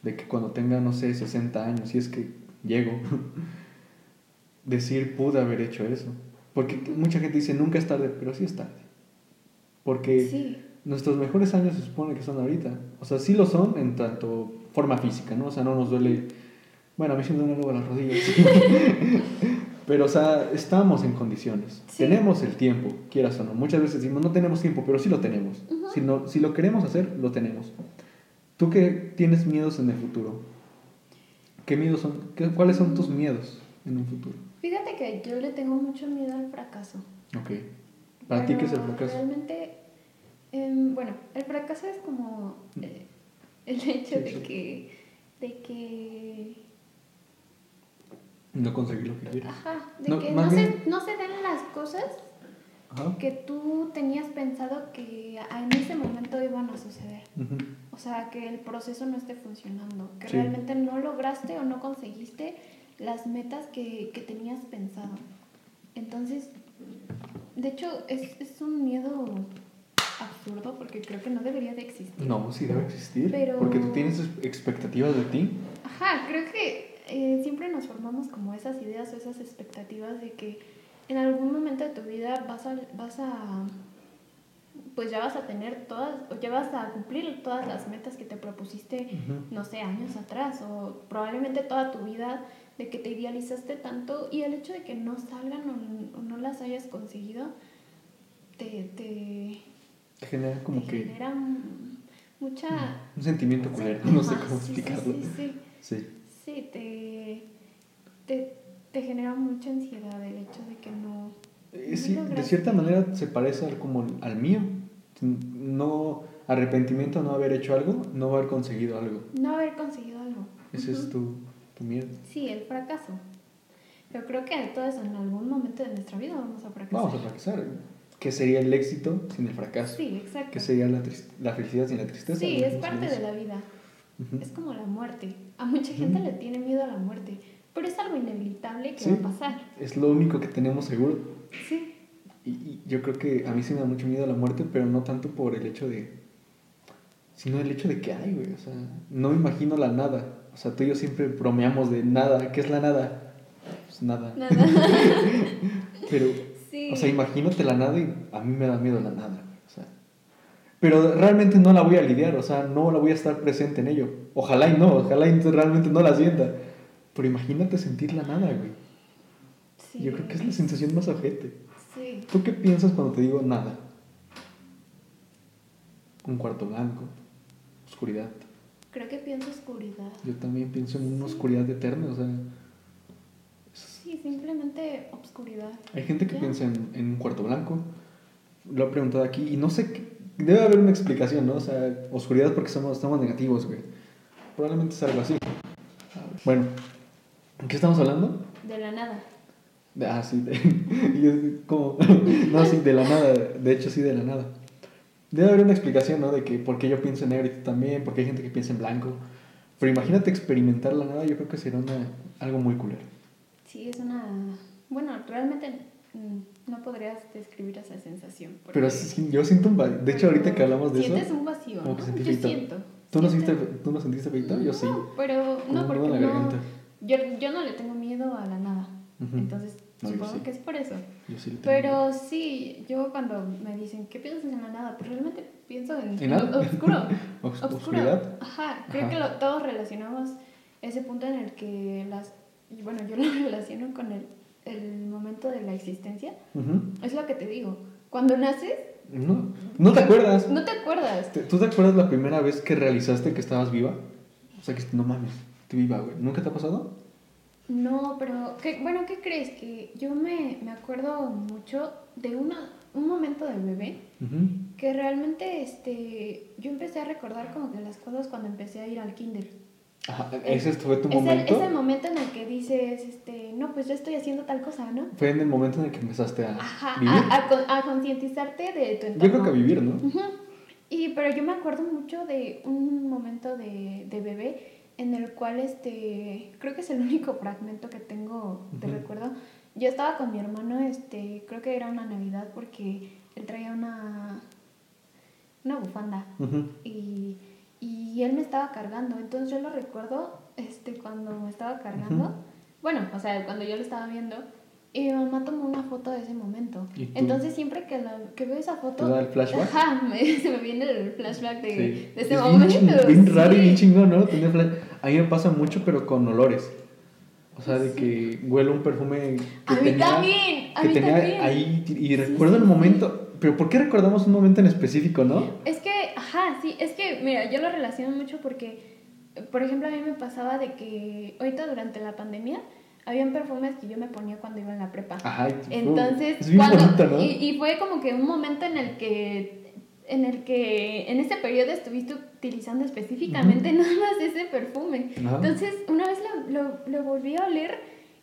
de que cuando tenga, no sé, 60 años, si es que llego, decir pude haber hecho eso. Porque mucha gente dice nunca es tarde, pero sí es tarde. Porque Sí. nuestros mejores años se supone que son ahorita. O sea, sí lo son en tanto forma física, ¿no? O sea, no nos duele. Bueno, a mí sí me duele las rodillas. pero, o sea, estamos en condiciones. Sí. Tenemos el tiempo, quieras o no. Muchas veces decimos, no tenemos tiempo, pero sí lo tenemos. Si, no, si lo queremos hacer, lo tenemos. ¿Tú qué tienes miedos en el futuro? ¿Qué miedos son? qué- ¿Cuáles son tus miedos? en un futuro? Fíjate que yo le tengo mucho miedo al fracaso. Ok. ¿Para ti qué es el fracaso? Realmente, em, bueno, el fracaso es como eh, el hecho Sí, de sí. que, de que, No conseguir lo que quieres. ajá, de No, que no, bien- se, no se den las cosas Ajá. que tú tenías pensado que en ese momento iban a suceder. O sea, que el proceso no esté funcionando, que Sí. realmente no lograste o no conseguiste las metas que, que tenías pensado. Entonces, de hecho, es, es un miedo absurdo porque creo que no debería de existir. No, sí debe existir. Pero- Porque tú tienes es- expectativas de ti. Ajá, creo que eh, siempre nos formamos como esas ideas o esas expectativas de que en algún momento de tu vida vas a, vas a pues ya vas a tener todas, o ya vas a cumplir todas las metas que te propusiste no sé, años atrás o probablemente toda tu vida de que te idealizaste tanto y el hecho de que no salgan o, no las hayas conseguido te, te, Te genera como te que genera mucha... un sentimiento culero. No sé cómo explicarlo. Sí, sí, Sí. sí, te, te, genera mucha ansiedad el hecho de que no... Eh, no sí, de cierta manera se parece al, como al mío. No arrepentimiento no haber hecho algo, no haber conseguido algo. No haber conseguido algo. Ese es Ujú. tu, tu miedo. Sí, el fracaso. Pero creo que todos en algún momento de nuestra vida vamos a fracasar. Vamos a fracasar. ¿Qué sería el éxito sin el fracaso? Sí, exacto. ¿Qué sería la, la felicidad sin la tristeza? Sí, es parte de eso. la vida. Ujú. Es como la muerte. A mucha gente Ujú. le tiene miedo a la muerte, pero es algo inevitable que Sí. va a pasar. Es lo único que tenemos seguro. Sí. Y, y yo creo que a mí sí me da mucho miedo la muerte, pero no tanto por el hecho de. sino el hecho de que hay, güey. O sea, no me imagino la nada. O sea, tú y yo siempre bromeamos de nada. ¿Qué es la nada? Pues nada. Nada. Pero, Sí. o sea, imagínate la nada y a mí me da miedo la nada. O sea, pero realmente no la voy a lidiar, o sea, no la voy a estar presente en ello. Ojalá y no, ojalá y realmente no la sienta. Pero imagínate sentir la nada, güey. Sí. Yo creo que es la sensación más ojete. Sí. ¿Tú qué piensas cuando te digo nada? Un cuarto blanco, oscuridad. Creo que pienso oscuridad. Yo también pienso en una oscuridad eterna, o sea, Sí, simplemente obscuridad. hay gente que Ya. piensa en, en un cuarto blanco. Lo he preguntado aquí y no sé, qué- debe haber una explicación, ¿no? O sea, oscuridad porque somos, estamos negativos, güey. Probablemente es algo así. Bueno, ¿en qué estamos hablando? De la nada. De- Ah, sí, de, como, no, sí, de la nada, de hecho sí, de la nada. Debe haber una explicación, ¿no? De que por qué yo pienso en negro y tú también, porque hay gente que piensa en blanco. Pero imagínate experimentar la nada, yo creo que sería una, algo muy culero. Sí, es una... Bueno, realmente mm, no podrías describir esa sensación. Pero sí, yo siento un... va- De hecho, ahorita que hablamos de eso... Sientes un vacío, como ¿no? que sentí Yo siento. ¿tú, no siento- sentiste, ¿Tú no sentiste feito? Yo sí. No, pero Como no, porque no... Yo, yo no le tengo miedo a la nada. Entonces, No, supongo sí. que es por eso. Yo sí le tengo Pero sí, yo cuando me dicen, ¿qué piensas en la nada? Pues realmente pienso en, ¿En nada? oscuro. Os- oscuro. ¿Oscuridad? Ajá, creo Ajá. que lo- todos relacionamos ese punto en el que las... Bueno, yo lo relaciono con el, el momento de la existencia. Es lo que te digo. Cuando naces, No, no te acuerdas. no te acuerdas. ¿Tú te acuerdas la primera vez que realizaste que estabas viva? O sea, que no mames, estoy viva, güey. ¿Nunca te ha pasado? No, pero, ¿qué, bueno, ¿qué crees? Que yo me, me acuerdo mucho de una, un momento de bebé que realmente este, yo empecé a recordar como que las cosas cuando empecé a ir al kinder. Ajá, ese fue tu Es el, momento. es el momento en el que dices, este, no, pues yo estoy haciendo tal cosa, ¿no? Fue en el momento en el que empezaste a Ajá, vivir. a, a con- a concientizarte de tu entorno. Yo creo que a vivir, ¿no? Y, pero yo me acuerdo mucho de un momento de, de bebé en el cual, este, creo que es el único fragmento que tengo de recuerdo. Yo estaba con mi hermano, este, creo que era una Navidad porque él traía una, una bufanda y, y él me estaba cargando. Entonces yo lo recuerdo, este, cuando me estaba cargando, bueno, o sea, cuando yo lo estaba viendo. Y mi mamá tomó una foto de ese momento. Entonces siempre que, la, que veo esa foto... ¿Te da el flashback? Ajá, me- se me viene el flashback de, Sí. de ese Es momento. Bien, bien raro y bien chingón, ¿no? A mí me pasa mucho, pero con olores. O sea, de que huelo un perfume que A mí tenía, también, a que mí tenía también. ahí y recuerdo sí, el momento. Pero ¿por qué recordamos un momento en específico, no? Es que, ajá, sí, es que, mira, yo lo relaciono mucho porque, por ejemplo, a mí me pasaba de que ahorita durante la pandemia, habían perfumes que yo me ponía cuando iba en la prepa. Ajá, Entonces, es bien cuando, bonito, ¿no? y, y fue como que un momento en el que en el que en ese periodo estuviste utilizando específicamente nada más ese perfume. Entonces, una vez lo, lo, lo volví a oler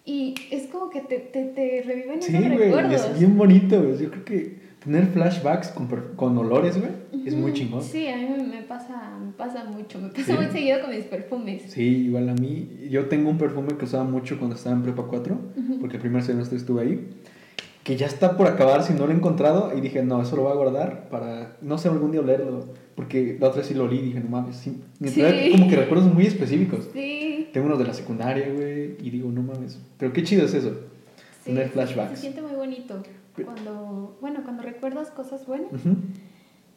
y es como que te, te, te reviven Sí, esos recuerdos. es bien bonito. Yo creo que tener flashbacks con, con olores, güey, es muy chingón. Sí, a mí me- pasa, me pasa mucho, me pasa Sí. muy seguido con mis perfumes. Sí, igual a mí. Yo tengo un perfume que usaba mucho cuando estaba en Prepa 4, Ujú. porque el primer semestre estuve ahí, que ya está por acabar si no lo he encontrado, y dije, no, eso lo voy a guardar para, no sé, algún día olerlo, porque la otra vez sí lo olí, y dije, no mames, sí. Sí. como que recuerdos muy específicos. Sí, Tengo unos de la secundaria, güey, y digo, no mames, pero qué chido es eso, sí, Se flashbacks. siente muy bonito cuando, bueno, cuando recuerdas cosas buenas. Ujú.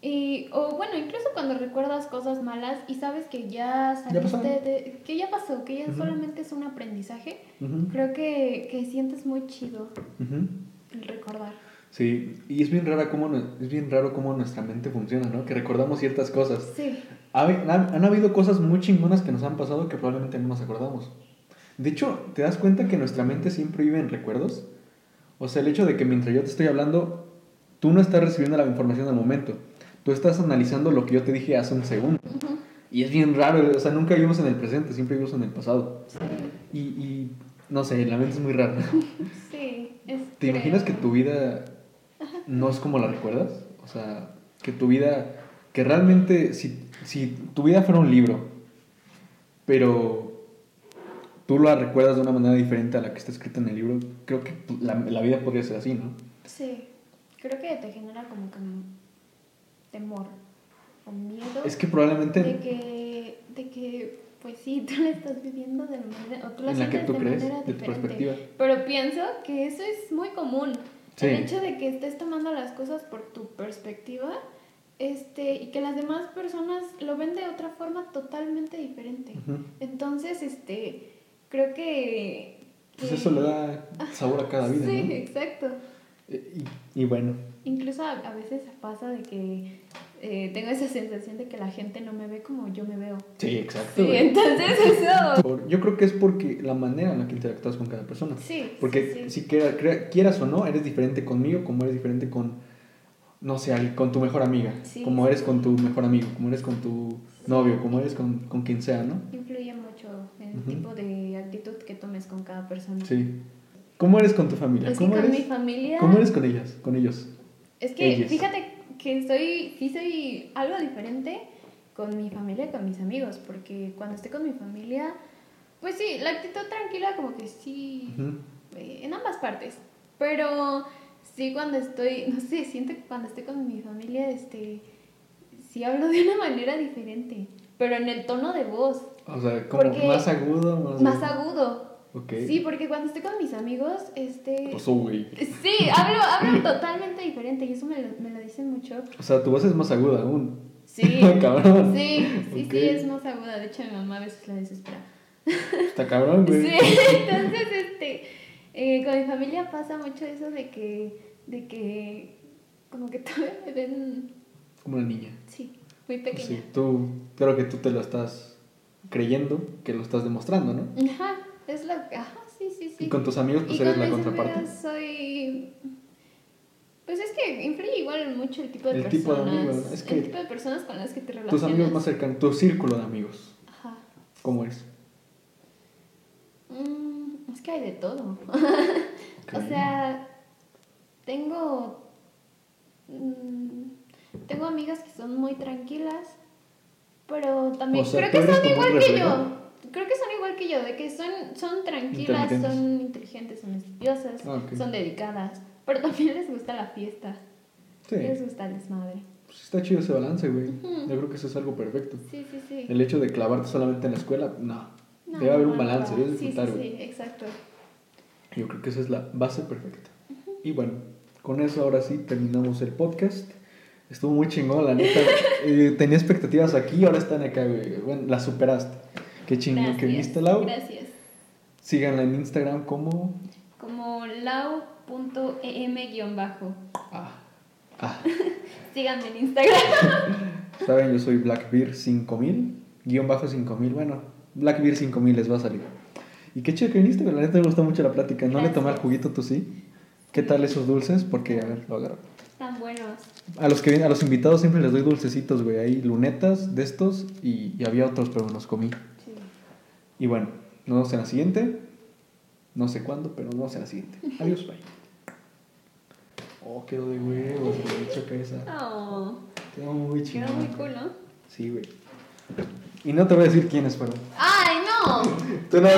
Y, o bueno, incluso cuando recuerdas cosas malas y sabes que ya saliste pasó. de, que ya pasó, que ya Ujú. solamente es un aprendizaje, Ujú. creo que, que sientes muy chido Ujú. el recordar. Sí, y es bien raro cómo es bien raro cómo nuestra mente funciona, ¿no? Que recordamos ciertas cosas. Sí, Ha- Han, han habido cosas muy chingonas que nos han pasado que probablemente no nos acordamos. De hecho, ¿te das cuenta que nuestra mente siempre vive en recuerdos? O sea, el hecho de que mientras yo te estoy hablando, tú no estás recibiendo la información al momento. Tú estás analizando lo que yo te dije hace un segundo. Y es bien raro, o sea, nunca vivimos en el presente, siempre vivimos en el pasado. sí, Y, y no sé, la mente es muy rara. sí. es- ¿Te imaginas que tu vida no es como la recuerdas? O sea, que tu vida, que realmente, si, si tu vida fuera un libro, pero tú la recuerdas de una manera diferente a la que está escrita en el libro, creo que la, la vida podría ser así, ¿no? Sí, creo que te genera como que temor o miedo Es que probablemente de que, de que, pues sí, tú la estás viviendo de manera, o tú la en la que sientes tú de crees, manera de tu diferente. perspectiva. Pero pienso que eso es muy común. Sí. El hecho de que estés tomando las cosas por tu perspectiva este, y que las demás personas lo ven de otra forma totalmente diferente. Entonces, este, creo que... Pues que- eso le da sabor a cada vida, Sí, ¿no? exacto. Y, y bueno, Incluso a, a veces pasa de que eh, tengo esa sensación de que la gente no me ve como yo me veo. sí, exacto. Sí, entonces eso... Yo creo que es porque la manera en la que interactúas con cada persona. Sí, Porque sí, sí. si quiera- crea- quieras o no, eres diferente conmigo como eres diferente con, no sé, con tu mejor amiga. Sí. Como eres con tu mejor amigo, como eres con tu novio, como eres con, con quien sea, ¿no? Influye mucho el tipo de que tomes con cada persona. Sí. ¿Cómo eres con tu familia? Es que ¿Cómo con eres, mi familia... ¿Cómo eres con ellas? Con ellos. Es que Ellas. fíjate que soy, sí soy algo diferente con mi familia y con mis amigos, porque cuando estoy con mi familia, pues sí, la actitud tranquila como que sí, Ujú. eh, en ambas partes, pero sí cuando estoy, no sé, siento que cuando estoy con mi familia, este, sí hablo de una manera diferente, pero en el tono de voz, O sea, como Porque- más agudo, más... más agudo. Ok. Sí, porque cuando estoy con mis amigos, este... Pues, oh, güey. Sí, hablo, hablo totalmente diferente y eso me lo, me lo dicen mucho. O sea, tu voz es más aguda aún. Sí, Cabrón. sí, sí, sí, es más aguda. De hecho, mi mamá a veces la desespera. Está cabrón, güey. Sí, entonces, este, eh, con mi familia pasa mucho eso de que, de que, como que todavía me ven, Como una niña. sí, muy pequeña. sí, tú, creo que tú te lo estás creyendo, que lo estás demostrando, ¿no? Ajá, es la, ajá, sí, sí, sí. Y con tus amigos, pues Y eres la contraparte. soy, pues es que influye igual mucho el tipo de El tipo de personas. amigos, es que el tipo de personas con las que te relacionas. Tus amigos más cercanos, tu círculo de amigos, Ajá. ¿cómo es? Mm, es que hay de todo. O sea, tengo. mm, tengo amigas que son muy tranquilas, pero también O sea, creo ¿tú que son igual que yo. Creo que son igual que yo, de que son, son tranquilas, son inteligentes, son estudiosas, Ah, son dedicadas, pero también les gusta la fiesta, Sí, les gusta el desmadre. pues está chido ese balance, güey. Yo creo que eso es algo perfecto. Sí, sí, sí. El hecho de clavarte solamente en la escuela, no. No, Debe haber un no, balance, no. debes Sí, sí, sí, exacto. Yo creo que esa es la base perfecta. Y bueno, con eso ahora sí terminamos el podcast. Estuvo muy chingón, la neta. Eh, tenía expectativas aquí, ahora están acá, güey. Bueno, la superaste. Qué chingón que viniste, Lau. Gracias. Síganla en Instagram como... Como lau.em-bajo. Ah, ah. Síganme en Instagram. Saben, yo soy Blackbeard 5000, guion bajo 5000. Bueno, Blackbeard 5000 les va a salir. Y qué chido que viniste. La neta me gustó mucho la plática. No le tomé el juguito, tú sí. ¿Qué tal esos dulces? Porque, a ver, lo agarro. Están buenos. A los que vienen, a los invitados siempre les doy dulcecitos, güey. Hay lunetas de estos y, y había otros, pero me los comí. Sí. Y bueno, nos vemos en la siguiente. No sé cuándo, pero nos vemos en la siguiente. Adiós, bye. Oh, quedó de huevos, güey. Choca esa. Oh, Quedó muy chido. quedó muy cool, ¿no? Sí, güey. Y no te voy a decir quiénes fueron. ¡Ay, no! Tú no.